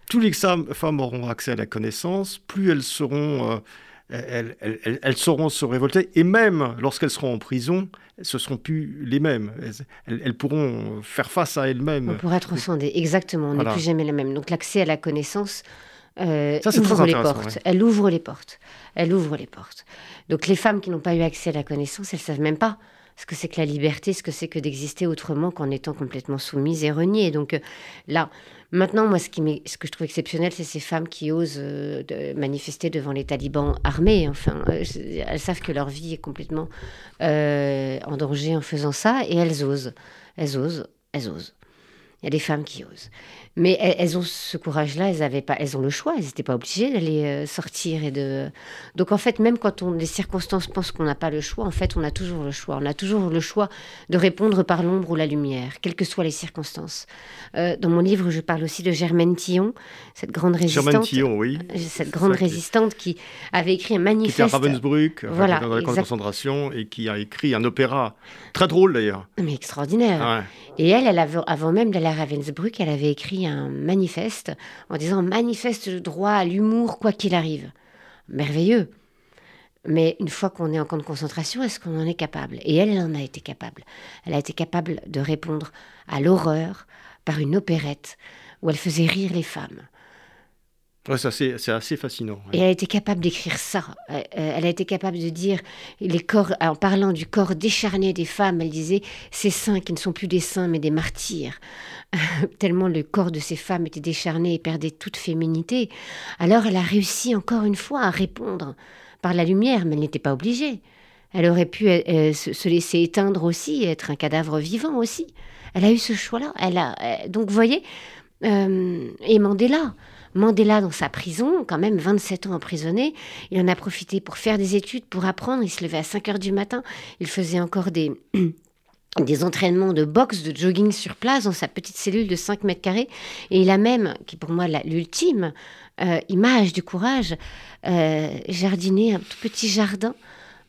S1: Tous les femmes auront accès à la connaissance, plus elles seront... Euh, elles, elles, sauront se révolter, et même lorsqu'elles seront en prison, ce ne seront plus les mêmes. Elles, pourront faire face à elles-mêmes.
S2: On pourra transcender, exactement, on n'est plus jamais les mêmes. Donc l'accès à la connaissance euh, ouvre les portes. Elle ouvre les portes. Elle ouvre les portes. Donc les femmes qui n'ont pas eu accès à la connaissance, elles ne savent même pas ce que c'est que la liberté, ce que c'est que d'exister autrement qu'en étant complètement soumise et reniée. Donc euh, là, maintenant, moi, ce, que je trouve exceptionnel, c'est ces femmes qui osent euh, manifester devant les talibans armés. Enfin, euh, elles savent que leur vie est complètement en danger en faisant ça, et elles osent. Elles osent, elles osent. Il y a des femmes qui osent. Mais elles, ont ce courage-là, elles avaient pas, elles ont le choix, elles n'étaient pas obligées d'aller euh, sortir et de. Donc en fait, même quand on, les circonstances pensent qu'on n'a pas le choix, en fait, on a toujours le choix. On a toujours le choix de répondre par l'ombre ou la lumière, quelles que soient les circonstances. Euh, dans mon livre, je parle aussi de Germaine Tillon, cette grande résistante.
S1: Germaine Tillon, oui.
S2: Euh, cette grande résistante qui avait écrit un manifeste. Qui
S1: était à Ravensbrück, voilà, dans la concentration, et qui a écrit un opéra très drôle d'ailleurs.
S2: Mais extraordinaire. Et elle, elle avait, avant même d'aller à Ravensbrück, elle avait écrit un manifeste en disant manifeste le droit à l'humour quoi qu'il arrive. Merveilleux. Mais une fois qu'on est en camp de concentration, est-ce qu'on en est capable? Et elle, elle en a été capable. Elle a été capable de répondre à l'horreur par une opérette où elle faisait rire les femmes.
S1: C'est assez fascinant.
S2: Et elle a été capable d'écrire ça. Euh, euh, elle a été capable de dire, les corps, en parlant du corps décharné des femmes, elle disait ces seins qui ne sont plus des seins mais des martyrs. Tellement le corps de ces femmes était décharné et perdait toute féminité. Alors elle a réussi encore une fois à répondre par la lumière, mais elle n'était pas obligée. Elle aurait pu euh, se, laisser éteindre aussi, être un cadavre vivant aussi. Elle a eu ce choix-là. Elle a, donc, vous voyez, et Mandela. Mandela, dans sa prison, quand même 27 ans emprisonné, il en a profité pour faire des études, pour apprendre. Il se levait à 5 heures du matin. Il faisait encore des, des entraînements de boxe, de jogging sur place dans sa petite cellule de 5 mètres carrés. Et il a même, qui pour moi l'ultime euh, image du courage, euh, jardiné un tout petit jardin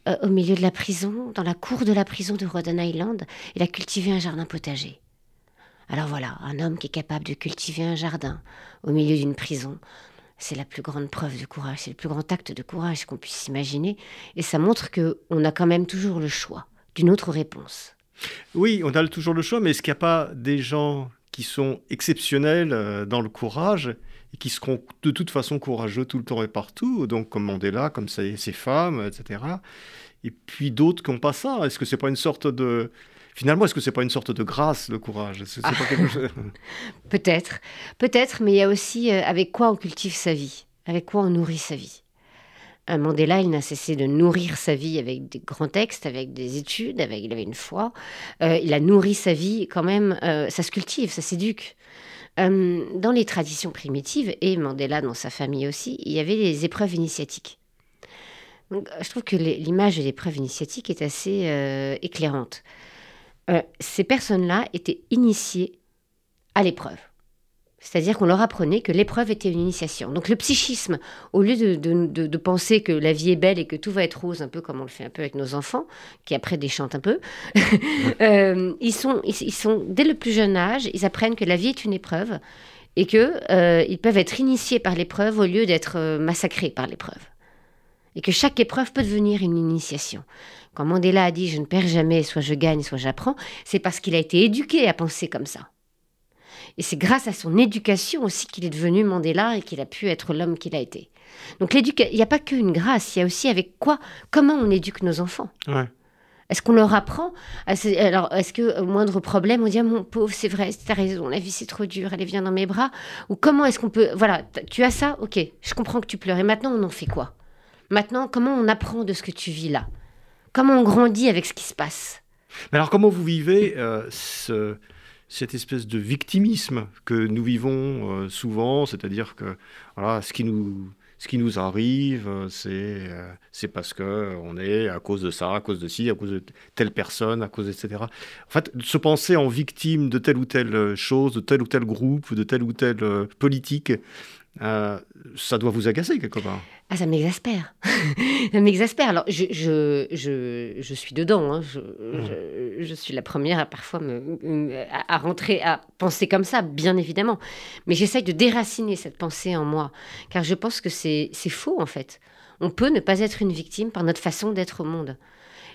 S2: euh, au milieu de la prison, dans la cour de la prison de Rhode Island. Il a cultivé un jardin potager. Alors voilà, un homme qui est capable de cultiver un jardin au milieu d'une prison, c'est la plus grande preuve de courage, c'est le plus grand acte de courage qu'on puisse imaginer, et ça montre que on a quand même toujours le choix d'une autre réponse.
S1: Oui, on a toujours le choix, mais est-ce qu'il n'y a pas des gens qui sont exceptionnels euh, dans le courage et qui seront de toute façon courageux tout le temps et partout, donc comme Mandela, comme ces femmes, etc. Et puis d'autres qui n'ont pas ça? Est-ce que c'est pas une sorte de Finalement, est-ce que c'est pas une sorte de grâce, le courage?
S2: Peut-être, peut-être, mais il y a aussi euh, avec quoi on cultive sa vie, avec quoi on nourrit sa vie? Un Mandela, il n'a cessé de nourrir sa vie avec des grands textes, avec des études, avec, il avait une foi. Euh, il a nourri sa vie quand même, euh, ça se cultive, ça s'éduque. dans les traditions primitives, et Mandela dans sa famille aussi, il y avait des épreuves initiatiques. Donc, je trouve que l'image de l'épreuve initiatique est assez éclairante. Euh, ces personnes-là étaient initiées à l'épreuve. C'est-à-dire qu'on leur apprenait que l'épreuve était une initiation. Donc le psychisme, au lieu de, penser que la vie est belle et que tout va être rose, un peu comme on le fait un peu avec nos enfants, qui après déchantent un peu, euh, ils, sont, dès le plus jeune âge, ils apprennent que la vie est une épreuve et que euh, ils peuvent être initiés par l'épreuve au lieu d'être massacrés par l'épreuve. Et que chaque épreuve peut devenir une initiation. Quand Mandela a dit je ne perds jamais, soit je gagne, soit j'apprends, c'est parce qu'il a été éduqué à penser comme ça. Et c'est grâce à son éducation aussi qu'il est devenu Mandela et qu'il a pu être l'homme qu'il a été. Donc il n'y a pas qu'une grâce, il y a aussi avec quoi, comment on éduque nos enfants. Est-ce qu'on leur apprend Alors, est-ce que au moindre problème, on dit ah, mon pauvre, c'est vrai, t'as raison, la vie c'est trop dur, allez viens dans mes bras Ou comment est-ce qu'on peut Voilà, tu as ça, ok, je comprends que tu pleures. Et maintenant, on en fait quoi? Maintenant, comment on apprend de ce que tu vis là? Comment on grandit avec ce qui se passe
S1: alors, comment vous vivez euh, ce, cette espèce de victimisme que nous vivons euh, souvent, c'est-à-dire que voilà, ce qui nous ce qui nous arrive, euh, c'est c'est parce que on est à cause de ça, à cause de ci, à cause de telle personne, à cause etc. En fait, se penser en victime de telle ou telle chose, de tel ou tel groupe, de telle ou telle euh, ça doit vous agacer quelque part.
S2: Ah, ça m'exaspère. ça m'exaspère. Alors, je, je, je, je, suis dedans. Hein. Je, je, suis la première à parfois me, à, rentrer, à penser comme ça, bien évidemment. Mais j'essaye de déraciner cette pensée en moi, car je pense que c'est faux, en fait. On peut ne pas être une victime par notre façon d'être au monde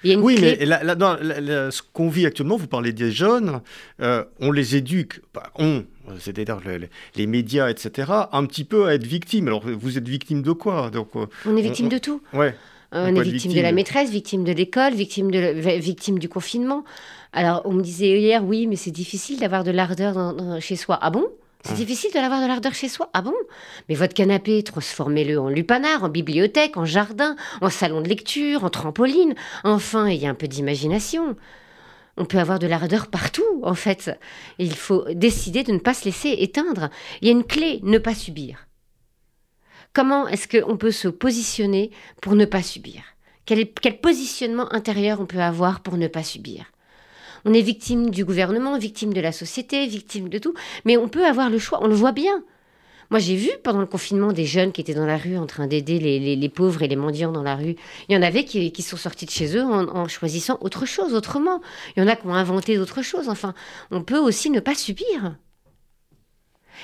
S1: oui, mais ce qu'on vit actuellement, vous parlez des jeunes, euh, on les éduque, on, c'est-à-dire les, médias, etc., un petit peu à être victime. Alors, vous êtes victime de quoi? Donc,
S2: euh, On est victime de tout.
S1: Ouais.
S2: On est victime, de la maîtresse, victime de l'école, victime, de, victime du confinement. Alors, on me disait hier, oui, mais c'est difficile d'avoir de l'ardeur chez soi. Ah bon? C'est difficile de l'avoir de l'ardeur chez soi. Ah bon? Mais votre canapé, transformez-le en lupanar, en bibliothèque, en jardin, en salon de lecture, en trampoline. Enfin, il y a un peu d'imagination. On peut avoir de l'ardeur partout, en fait. Il faut décider de ne pas se laisser éteindre. Il y a une clé, ne pas subir. Comment est-ce qu'on peut se positionner pour ne pas subir? Quel, quel positionnement intérieur on peut avoir pour ne pas subir? On est victime du gouvernement, victime de la société, victime de tout. Mais on peut avoir le choix, on le voit bien. Moi, j'ai vu pendant le confinement des jeunes qui étaient dans la rue en train d'aider les, pauvres et les mendiants dans la rue. Il y en avait qui, sont sortis de chez eux en, en, choisissant autre chose, autrement. Il y en a qui ont inventé d'autres choses. Enfin, on peut aussi ne pas subir.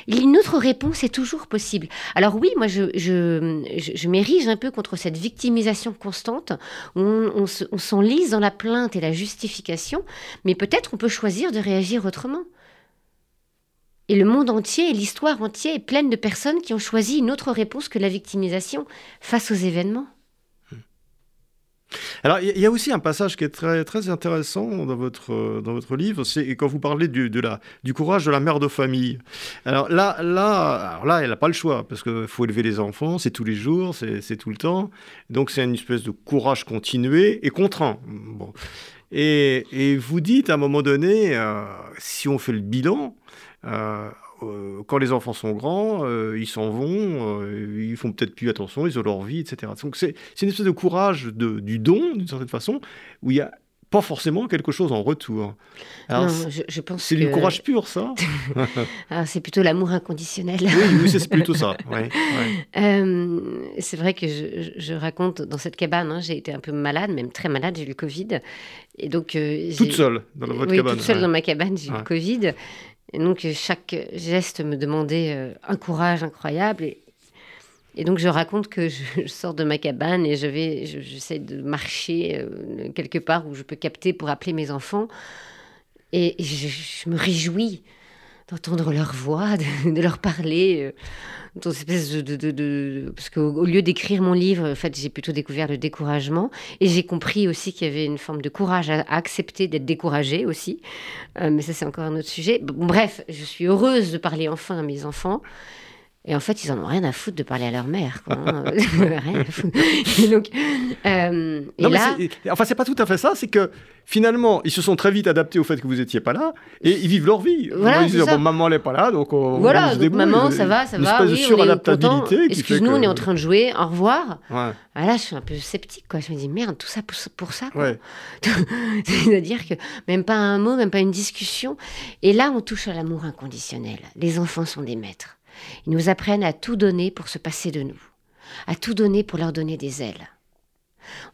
S2: Une autre réponse est toujours possible. Alors oui, moi je, m'érige un peu contre cette victimisation constante où on, on s'enlise dans la plainte et la justification, mais peut-être on peut choisir de réagir autrement. Et le monde entier et l'histoire entière est pleine de personnes qui ont choisi une autre réponse que la victimisation face aux événements.
S1: Alors, il y a aussi un passage qui est très, très intéressant dans votre, dans votre livre, c'est quand vous parlez du, de la, du courage de la mère de famille. Alors là, là, là elle n'a pas le choix, parce qu'il faut élever les enfants, c'est tous les jours, c'est tout le temps. Donc, c'est une espèce de courage continué et contraint. Bon. Et, et vous dites à un moment donné, euh, si on fait le bilan, euh, euh, quand les enfants sont grands, euh, ils s'en vont, euh, ils font peut-être plus attention, ils ont leur vie, etc. Donc c'est une espèce de courage de, du don, d'une certaine façon, où il y a pas forcément quelque chose en retour.
S2: non, je, pense
S1: c'est du courage pur, ça.
S2: Ah, c'est plutôt l'amour inconditionnel.
S1: oui, c'est plutôt ça.
S2: c'est vrai que je, raconte dans cette cabane, hein, j'ai été un peu malade, même très malade, j'ai eu le Covid. Et donc,
S1: toute seule dans votre
S2: oui,
S1: cabane.
S2: Toute seule dans ma cabane, j'ai eu le Covid. Et donc, chaque geste me demandait euh, un courage incroyable. Et, et, donc, je raconte que je, sors de ma cabane et je vais, j'essaie de marcher euh, quelque part où je peux capter pour appeler mes enfants. Et, je, me réjouis d'entendre leur voix, de, leur parler. Euh, de, de, de, parce qu'au lieu d'écrire mon livre, en j'ai plutôt découvert le découragement et j'ai compris aussi qu'il y avait une forme de courage à, accepter d'être découragé aussi. Euh, mais ça, c'est encore un autre sujet. bref, je suis heureuse de parler enfin à mes enfants et en fait, ils en ont rien à foutre de parler à leur mère. Quoi, hein. rien à foutre. Et donc, euh,
S1: non, là... enfin, c'est pas tout à fait ça. C'est que finalement, ils se sont très vite adaptés au fait que vous étiez pas là et ils vivent leur vie.
S2: Voilà,
S1: ils disent, bon, maman n'est pas là, donc on,
S2: voilà,
S1: se débrouille.
S2: maman, ça va, ça va. Oui, suradaptabilité. Excuse-nous, on est en train de jouer. Au revoir. Ouais. Ah, là, je suis un peu sceptique. Quoi. Je me dis, merde, tout ça pour, pour ça. Ouais. C'est-à-dire que même pas un mot, même pas une discussion. Et là, on touche à l'amour inconditionnel. Les enfants sont des maîtres. Ils nous apprennent à tout donner pour se passer de nous, à tout donner pour leur donner des ailes.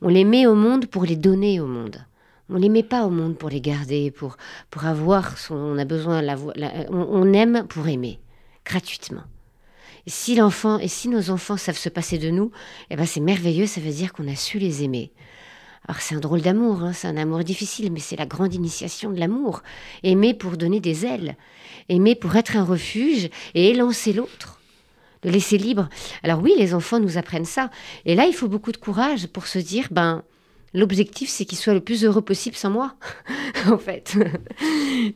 S2: On les met au monde pour les donner au monde. On les met pas au monde pour les garder, pour, pour avoir on a besoin, la, on, aime pour aimer. gratuitement. Et si l'enfant et si nos enfants savent se passer de nous, eh ben c'est merveilleux, ça veut dire qu'on a su les aimer. Alors c'est un drôle d'amour, hein, c'est un amour difficile, mais c'est la grande initiation de l'amour. Aimer pour donner des ailes, aimer pour être un refuge et élancer l'autre, le laisser libre. Alors oui, les enfants nous apprennent ça. Et là, il faut beaucoup de courage pour se dire, ben, l'objectif, c'est qu'il soit le plus heureux possible sans moi, en fait.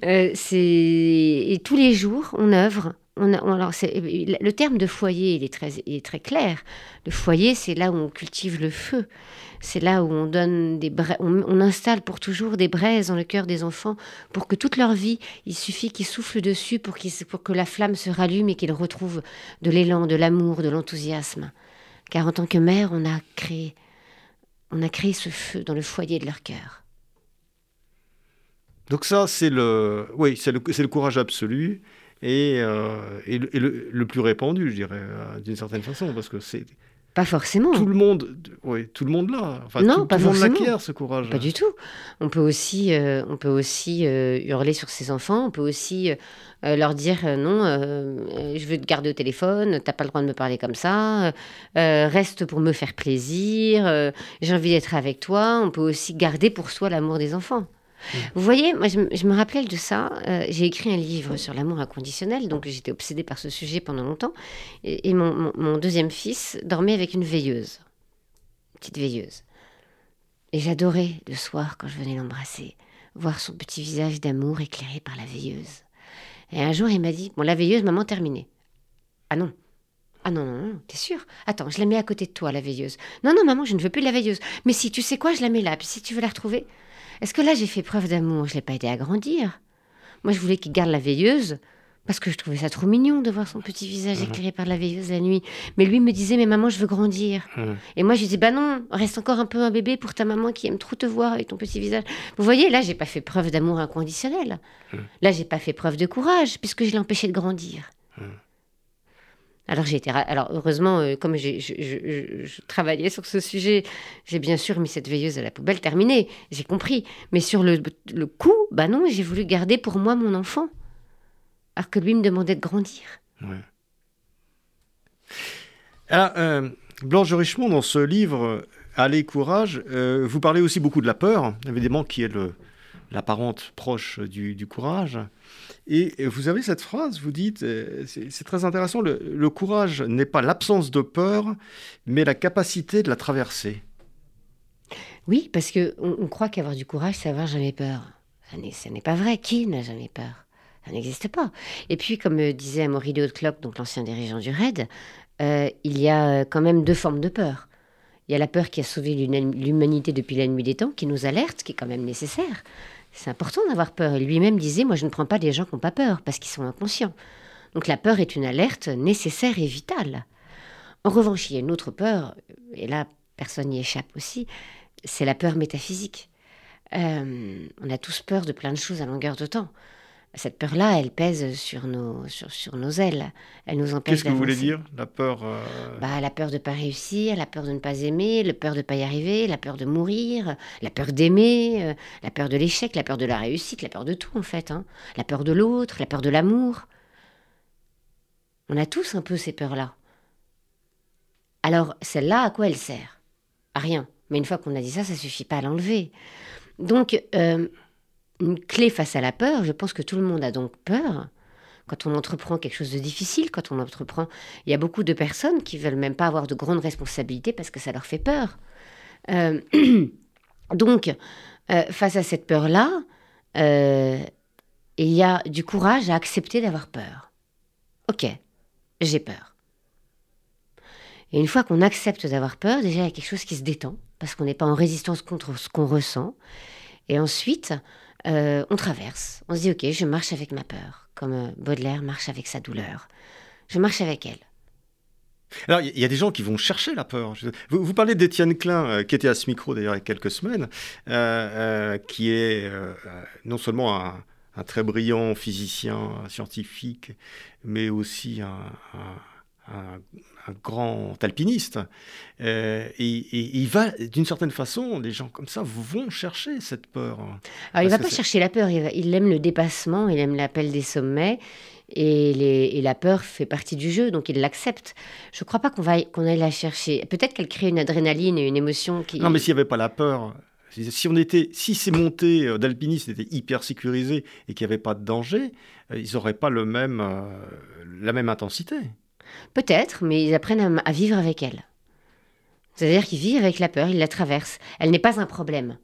S2: Euh, et tous les jours, on œuvre. On, alors le terme de foyer, il est très, il est très clair. Le foyer, c'est là où on cultive le feu. C'est là où on donne des on, installe pour toujours des braises dans le cœur des enfants pour que toute leur vie, il suffit qu'ils soufflent dessus pour, pour que la flamme se rallume et qu'ils retrouvent de l'élan, de l'amour, de l'enthousiasme. Car en tant que mère, on a créé, on a créé ce feu dans le foyer de leur cœur.
S1: Donc ça, c'est le, oui, c'est le, le, courage absolu et, euh, et, le, le, plus répandu, je dirais, euh, d'une certaine façon, parce que c'est
S2: pas forcément.
S1: Tout le monde, oui, tout le monde là. Enfin, non, tout, pas tout le monde l'acquiert ce courage.
S2: Pas du tout. On peut aussi, euh, on peut aussi euh, hurler sur ses enfants. On peut aussi euh, leur dire non, je veux te garder au téléphone. T'as pas le droit de me parler comme ça. reste pour me faire plaisir. J'ai envie d'être avec toi. On peut aussi garder pour soi l'amour des enfants. Vous voyez, moi je, me rappelle de ça. Euh, j'ai écrit un livre sur l'amour inconditionnel, donc j'étais obsédée par ce sujet pendant longtemps. Et, mon, deuxième fils dormait avec une veilleuse, une petite veilleuse. Et j'adorais le soir quand je venais l'embrasser, voir son petit visage d'amour éclairé par la veilleuse. Et un jour il m'a dit, bon la veilleuse, maman terminée. Ah non. Ah non, non, non, t'es sûr Attends, je la mets à côté de toi, la veilleuse. Non, non, maman, je ne veux plus de la veilleuse. Mais si, tu sais quoi, je la mets là. Puis si tu veux la retrouver, est-ce que là, j'ai fait preuve d'amour? Je ne l'ai pas aidé à grandir. Moi, je voulais qu'il garde la veilleuse parce que je trouvais ça trop mignon de voir son petit visage mhm. éclairé par la veilleuse la nuit. Mais lui me disait, mais maman, je veux grandir. Mhm. Et moi, je disais, bah non, reste encore un peu un bébé pour ta maman qui aime trop te voir avec ton petit visage. Vous voyez, là, j'ai pas fait preuve d'amour inconditionnel. Mhm. Là, j'ai pas fait preuve de courage puisque je l'ai empêché de grandir. Alors alors heureusement, euh, comme je, travaillais sur ce sujet, j'ai bien sûr mis cette veilleuse à la poubelle, terminée, j'ai compris. Mais sur le, coup, bah non, j'ai voulu garder pour moi mon enfant, alors que lui me demandait de grandir.
S1: Alors, euh, Blanche Richemont, dans ce livre, Allez, courage, euh, vous parlez aussi beaucoup de la peur, évidemment, qui est l'apparente proche du courage. Et vous avez cette phrase, vous dites, euh, c'est très intéressant, le, courage n'est pas l'absence de peur, mais la capacité de la traverser.
S2: Oui, parce qu'on on croit qu'avoir du courage, c'est avoir jamais peur. Ce n'est pas vrai. Qui n'a jamais peur? Ça n'existe pas. Et puis, comme disait Amaury de Haute-Cloque, donc l'ancien dirigeant du RAID, euh, il y a quand même deux formes de peur. Il y a la peur qui a sauvé l'humanité depuis la nuit des temps, qui nous alerte, qui est quand même nécessaire. C'est important d'avoir peur. Et lui-même disait, moi je ne prends pas des gens qui n'ont pas peur, parce qu'ils sont inconscients. Donc la peur est une alerte nécessaire et vitale. En revanche, il y a une autre peur, et là personne n'y échappe aussi, c'est la peur métaphysique. Euh, on a tous peur de plein de choses à longueur de temps cette peur-là, elle pèse sur nos, sur, nos ailes. Elle nous empêche
S1: Qu'est-ce que vous voulez dire La peur euh,
S2: bah, La peur de ne pas réussir, la peur de ne pas aimer, la peur de ne pas y arriver, la peur de mourir, la peur d'aimer, euh, la peur de l'échec, la peur de la réussite, la peur de tout en fait. Hein. La peur de l'autre, la peur de l'amour. On a tous un peu ces peurs-là. Alors, celle-là, à quoi elle sert? À rien. Mais une fois qu'on a dit ça, ça suffit pas à l'enlever. Donc... Euh, une clé face à la peur. Je pense que tout le monde a donc peur. Quand on entreprend quelque chose de difficile, quand on entreprend, il y a beaucoup de personnes qui veulent même pas avoir de grandes responsabilités parce que ça leur fait peur. Euh, donc, euh, face à cette peur-là, euh, il y a du courage à accepter d'avoir peur. Ok, j'ai peur. Et une fois qu'on accepte d'avoir peur, déjà il y a quelque chose qui se détend, parce qu'on n'est pas en résistance contre ce qu'on ressent. Et ensuite, euh, on traverse. On se dit, ok, je marche avec ma peur, comme euh, Baudelaire marche avec sa douleur. Je marche avec elle.
S1: Alors, il y, a des gens qui vont chercher la peur. Vous, parlez d'Étienne Klein, euh, qui était à ce micro d'ailleurs il y a quelques semaines, qui est non seulement un, très brillant physicien, scientifique, mais aussi un, un grand alpiniste. Euh, et, il va, d'une certaine façon, des gens comme ça vont chercher cette peur.
S2: Alors, il ne va pas chercher la peur, il, aime le dépassement, il aime l'appel des sommets. Et, la peur fait partie du jeu, donc il l'accepte. Je ne crois pas qu'on va qu'on aille la chercher. Peut-être qu'elle crée une adrénaline et une émotion qui.
S1: Non, mais s'il n'y avait pas la peur, si on était, si ces montées euh, d'alpinistes étaient hyper sécurisées et qu'il n'y avait pas de danger, euh, ils n'auraient pas le même, euh, la même intensité.
S2: Peut-être, mais ils apprennent à, vivre avec elle. C'est-à-dire qu'ils vivent avec la peur, ils la traversent. Elle n'est pas un problème.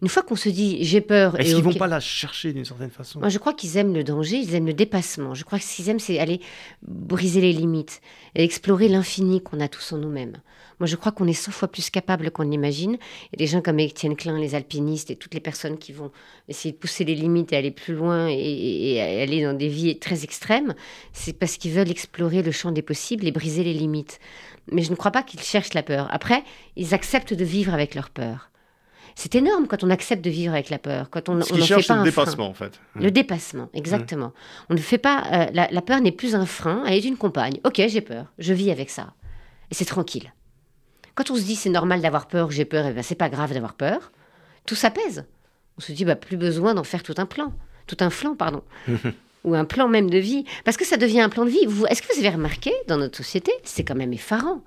S2: Une fois qu'on se dit j'ai peur.
S1: Est-ce qu'ils ne vont pas la chercher d'une certaine façon?
S2: Moi, je crois qu'ils aiment le danger, ils aiment le dépassement. Je crois que ce qu'ils aiment, c'est aller briser les limites et explorer l'infini qu'on a tous en nous-mêmes. Moi, je crois qu'on est 100 fois plus capable qu'on l'imagine. Et des gens comme Étienne Klein, les alpinistes et toutes les personnes qui vont essayer de pousser les limites et aller plus loin et, aller dans des vies très extrêmes, c'est parce qu'ils veulent explorer le champ des possibles et briser les limites. Mais je ne crois pas qu'ils cherchent la peur. Après, ils acceptent de vivre avec leur peur. C'est énorme quand on accepte de vivre avec la peur, quand on,
S1: Ce on fait pas le dépassement en fait.
S2: Le dépassement, exactement. On ne fait pas. Euh, la, la, peur n'est plus un frein, elle est une compagne. Ok, j'ai peur, je vis avec ça, et c'est tranquille. Quand on se dit c'est normal d'avoir peur, j'ai peur, et ben c'est pas grave d'avoir peur, tout s'apaise. On se dit bah plus besoin d'en faire tout un plan, tout un flanc, pardon. ou un plan même de vie, parce que ça devient un plan de vie. Est-ce que vous avez remarqué, dans notre société, c'est quand même effarant.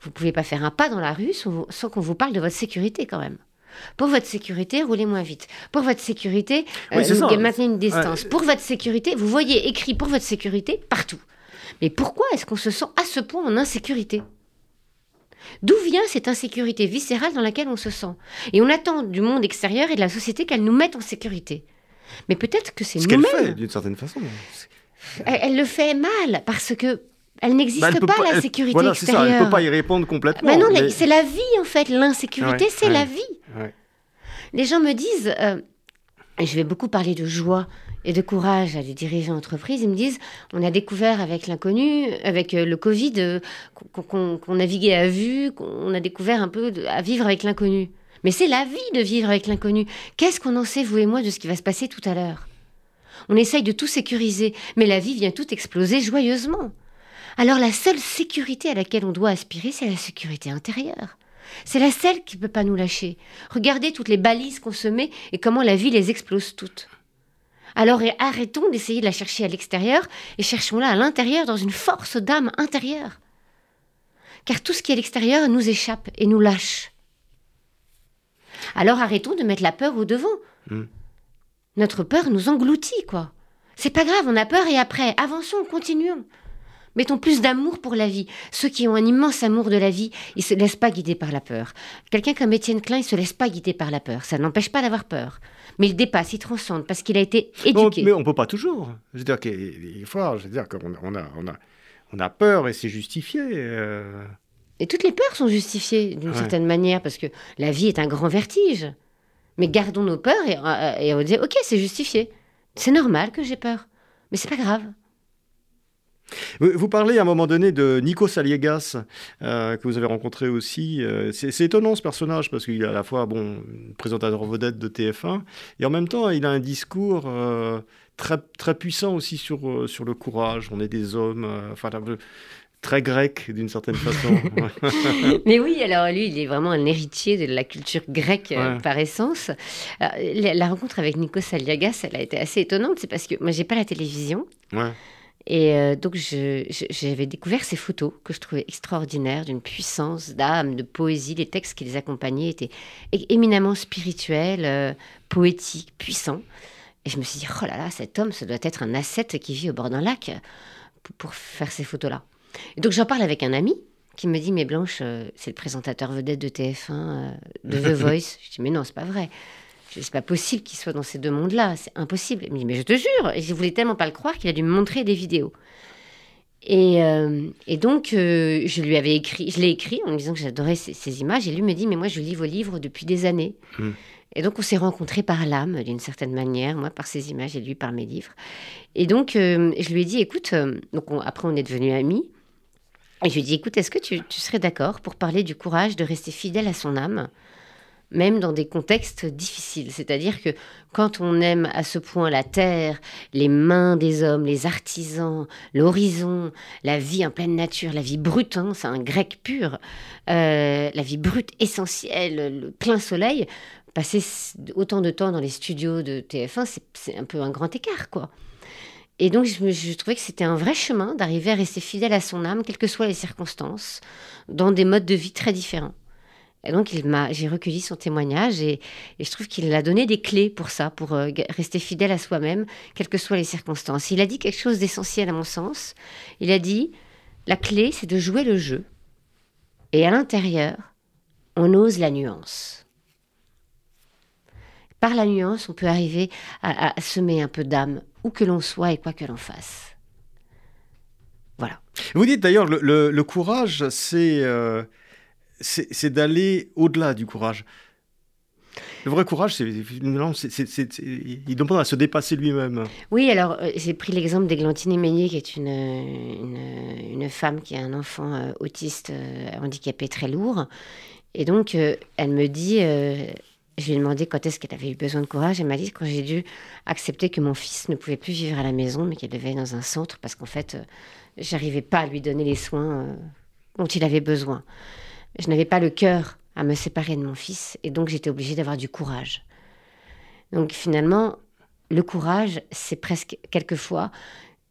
S2: Vous pouvez pas faire un pas dans la rue sans, qu'on vous parle de votre sécurité quand même. Pour votre sécurité, roulez moins vite. Pour votre sécurité, euh, maintenez une distance. Pour votre sécurité, vous voyez écrit pour votre sécurité partout. Mais pourquoi est-ce qu'on se sent à ce point en insécurité? D'où vient cette insécurité viscérale dans laquelle on se sent? Et on attend du monde extérieur et de la société qu'elle nous mette en sécurité. Mais peut-être que c'est nous-mêmes.
S1: Ce qu'elle fait, d'une certaine façon.
S2: Elle, le fait mal parce que elle n'existe bah, pas, la sécurité voilà, extérieure.
S1: Ça, elle ne peut pas y répondre complètement.
S2: Mais non, c'est la vie en fait. L'insécurité, c'est la vie. Les gens me disent, euh, et je vais beaucoup parler de joie et de courage à des dirigeants d'entreprise. Ils me disent on a découvert avec l'inconnu, avec euh, le Covid, euh, qu'on naviguait à vue, qu'on a découvert un peu à vivre avec l'inconnu. Mais c'est la vie de vivre avec l'inconnu. Qu'est-ce qu'on en sait, vous et moi, de ce qui va se passer tout à l'heure? On essaye de tout sécuriser, mais la vie vient tout exploser joyeusement. Alors la seule sécurité à laquelle on doit aspirer, c'est la sécurité intérieure. C'est la seule qui ne peut pas nous lâcher. Regardez toutes les balises qu'on se met et comment la vie les explose toutes. Alors arrêtons d'essayer de la chercher à l'extérieur et cherchons-la à l'intérieur dans une force d'âme intérieure. Car tout ce qui est à l'extérieur nous échappe et nous lâche. Alors arrêtons de mettre la peur au devant. Hmm. Notre peur nous engloutit, quoi. C'est pas grave, on a peur et après, avançons, continuons. Mettons plus d'amour pour la vie. Ceux qui ont un immense amour de la vie, ils se laissent pas guider par la peur. Quelqu'un comme Étienne Klein, il se laisse pas guider par la peur. Ça n'empêche pas d'avoir peur. Mais il dépasse, il transcende parce qu'il a été éduqué.
S1: mais on peut pas toujours. Je veux dire qu'il faut, je veux dire qu'on on a, on a, on a peur et c'est justifié. Euh.
S2: Et toutes les peurs sont justifiées d'une certaine manière parce que la vie est un grand vertige. Mais gardons nos peurs et, euh, et on dit ok, c'est justifié. C'est normal que j'ai peur, mais c'est pas grave.
S1: Vous parlez à un moment donné de Nico Saliegas, euh, que vous avez rencontré aussi. Euh, c'est étonnant ce personnage, parce qu'il est à la fois bon, présentateur vedette de TF1, et en même temps, il a un discours euh, très, très puissant aussi sur, sur le courage. On est des hommes, enfin, très grec d'une certaine façon.
S2: Mais oui, alors lui, il est vraiment un héritier de la culture grecque par essence. la, rencontre avec Nico Saliagas, elle a été assez étonnante, c'est parce que moi, j'ai pas la télévision. Ouais. Et euh, donc, j'avais découvert ces photos que je trouvais extraordinaires, d'une puissance d'âme, de poésie. Les textes qui les accompagnaient étaient éminemment spirituels, euh, poétiques, puissants. Et je me suis dit, oh là là, cet homme, ça doit être un ascète qui vit au bord d'un lac pour, faire ces photos-là. Et donc, j'en parle avec un ami qui me dit, mais Blanche, euh, c'est le présentateur vedette de TF1, de The Voice. je dis, mais non, c'est pas vrai c'est pas possible qu'il soit dans ces deux mondes-là, c'est impossible. Il me dit, mais je te jure, et je voulais tellement pas le croire qu'il a dû me montrer des vidéos. Et, euh, donc, euh, je lui avais écrit, je l'ai écrit en me disant que j'adorais ces, images, et lui me dit, mais moi, je lis vos livres depuis des années. Hmm. Et donc, on s'est rencontrés par l'âme, d'une certaine manière, moi par ses images et lui par mes livres. Et donc, euh, je lui ai dit, écoute, donc après, on est devenus amis. Et je lui ai dit, écoute, est-ce que tu serais d'accord pour parler du courage de rester fidèle à son âme même dans des contextes difficiles. C'est-à-dire que quand on aime à ce point la terre, les mains des hommes, les artisans, l'horizon, la vie en pleine nature, la vie brute, hein, c'est un grec pur, euh, la vie brute essentielle, le plein soleil, passer autant de temps dans les studios de TF1, c'est un peu un grand écart, quoi. Et donc, je, trouvais que c'était un vrai chemin d'arriver à rester fidèle à son âme, quelles que soient les circonstances, dans des modes de vie très différents. Et donc, il m'a, j'ai recueilli son témoignage et, je trouve qu'il a donné des clés pour ça, pour euh, rester fidèle à soi-même, quelles que soient les circonstances. Il a dit quelque chose d'essentiel à mon sens. Il a dit, la clé, c'est de jouer le jeu. Et à l'intérieur, on ose la nuance. Par la nuance, on peut arriver à, semer un peu d'âme, où que l'on soit et quoi que l'on fasse. Voilà.
S1: Vous dites d'ailleurs, le, courage, euh, c'est d'aller au-delà du courage. Le vrai courage, c'est, il demande à se dépasser lui-même.
S2: Oui, alors euh, j'ai pris l'exemple d'Églantine Meunier, qui est une, une, femme qui a un enfant euh, autiste handicapé très lourd. Et donc, elle me dit, je lui ai demandé quand est-ce qu'elle avait eu besoin de courage. Elle m'a dit quand j'ai dû accepter que mon fils ne pouvait plus vivre à la maison, mais qu'il devait aller dans un centre parce qu'en fait, euh, j'arrivais pas à lui donner les soins euh, dont il avait besoin. Je n'avais pas le cœur à me séparer de mon fils et donc j'étais obligée d'avoir du courage. Donc finalement, le courage, c'est presque quelquefois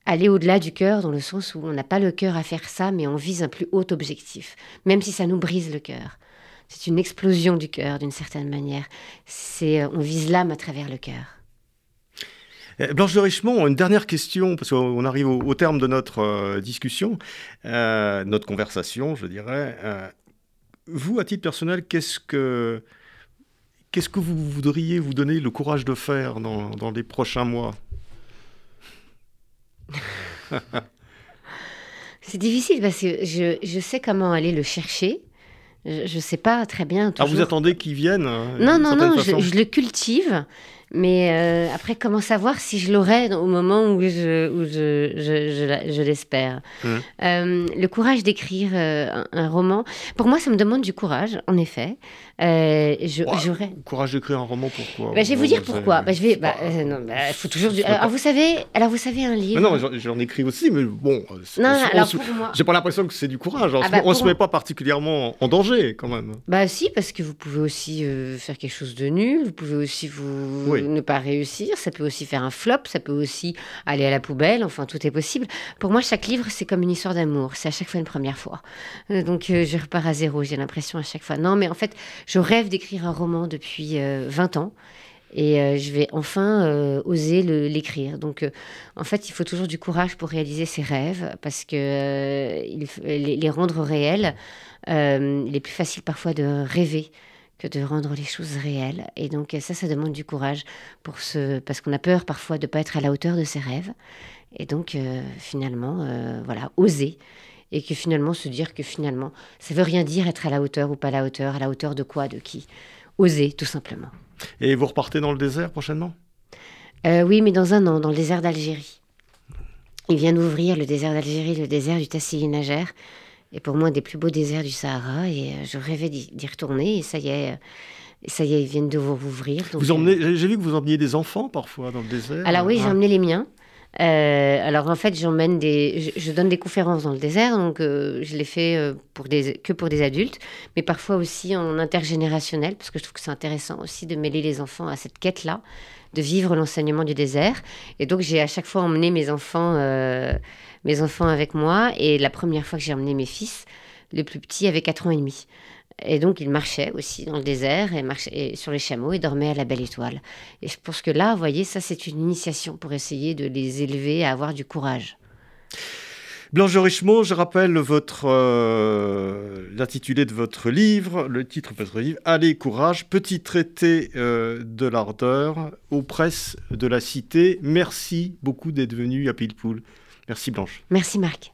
S2: aller au-delà du cœur dans le sens où on n'a pas le cœur à faire ça, mais on vise un plus haut objectif, même si ça nous brise le cœur c'est une explosion du cœur d'une certaine manière. C'est, euh, on vise l'âme à travers le cœur.
S1: Eh, Blanche de Richemont, une dernière question, parce qu'on arrive au, terme de notre euh, discussion, euh, notre conversation, je dirais. Vous, à titre personnel, qu'est-ce que, qu'est-ce que vous voudriez vous donner le courage de faire dans, dans les prochains mois
S2: C'est difficile parce que je, je, sais comment aller le chercher. Je ne sais pas très bien.
S1: Ah, vous attendez qu'il vienne hein,
S2: Non, non, non, je, le cultive. Mais euh, après, comment savoir si je l'aurai au moment où je, où je, je, je l'espère? Mmh. euh, Le courage d'écrire euh, un, roman, pour moi, ça me demande du courage, en effet.
S1: Euh, j'aurais. Courage d'écrire un roman, pourquoi
S2: bah, Je vais vous dire pourquoi. Bah, je vais. Bah, non, bah, faut toujours. Du... Alors, vous savez, alors vous savez un livre.
S1: non, j'en écris aussi, mais bon. Non, alors moi. J'ai pas l'impression que c'est du courage. Ah, bah, on se met pas particulièrement en danger, quand même.
S2: Bah si, parce que vous pouvez aussi faire quelque chose de nul. Vous pouvez aussi vous ne pas réussir, ça peut aussi faire un flop, ça peut aussi aller à la poubelle, enfin tout est possible. Pour moi, chaque livre, c'est comme une histoire d'amour, c'est à chaque fois une première fois. Euh, donc euh, je repars à zéro, j'ai l'impression à chaque fois. Non, mais en fait, je rêve d'écrire un roman depuis 20 euh, ans. Et je vais enfin oser l'écrire. Donc, en fait, il faut toujours du courage pour réaliser ses rêves, parce que les, les, rendre réels, il est plus facile parfois de rêver que de rendre les choses réelles. Et donc ça, ça demande du courage pour ce, parce qu'on a peur parfois de ne pas être à la hauteur de ses rêves. Et donc euh, finalement, euh, voilà, oser. Et que finalement, se dire que finalement, ça veut rien dire être à la hauteur ou pas à la hauteur, à la hauteur de quoi, de qui. Oser, tout simplement.
S1: Et vous repartez dans le désert prochainement?
S2: Euh, Oui, mais dans un an, dans le désert d'Algérie. Il vient d'ouvrir le désert d'Algérie, le désert du Tassil-Nager et pour moi un des plus beaux déserts du Sahara. Et euh, je rêvais d'y retourner. Et ça y est. Euh, ça y est, ils viennent de vous rouvrir.
S1: Vous emmenez, j'ai vu que vous emmeniez des enfants parfois dans le désert.
S2: Alors oui, j'ai emmené les miens. Euh, alors en fait, j'emmène des, je, donne des conférences dans le désert, donc je les fais pour des, que pour des adultes, mais parfois aussi en intergénérationnel, parce que je trouve que c'est intéressant aussi de mêler les enfants à cette quête-là, de vivre l'enseignement du désert. Et donc j'ai à chaque fois emmené mes enfants mes enfants avec moi. Et la première fois que j'ai emmené mes fils, le plus petit avait 4 ans et demi. Et donc, il marchait aussi dans le désert et marchait sur les chameaux et dormait à la belle étoile. Et je pense que là, vous voyez, ça, c'est une initiation pour essayer de les élever à avoir du courage.
S1: Blanche Richemont, je rappelle votre euh, l'intitulé de votre livre, le titre de votre livre, Allez, courage, petit traité euh, de l'ardeur aux presses de la cité. Merci beaucoup d'être venu à Pilpoul. Merci Blanche.
S2: Merci Marc.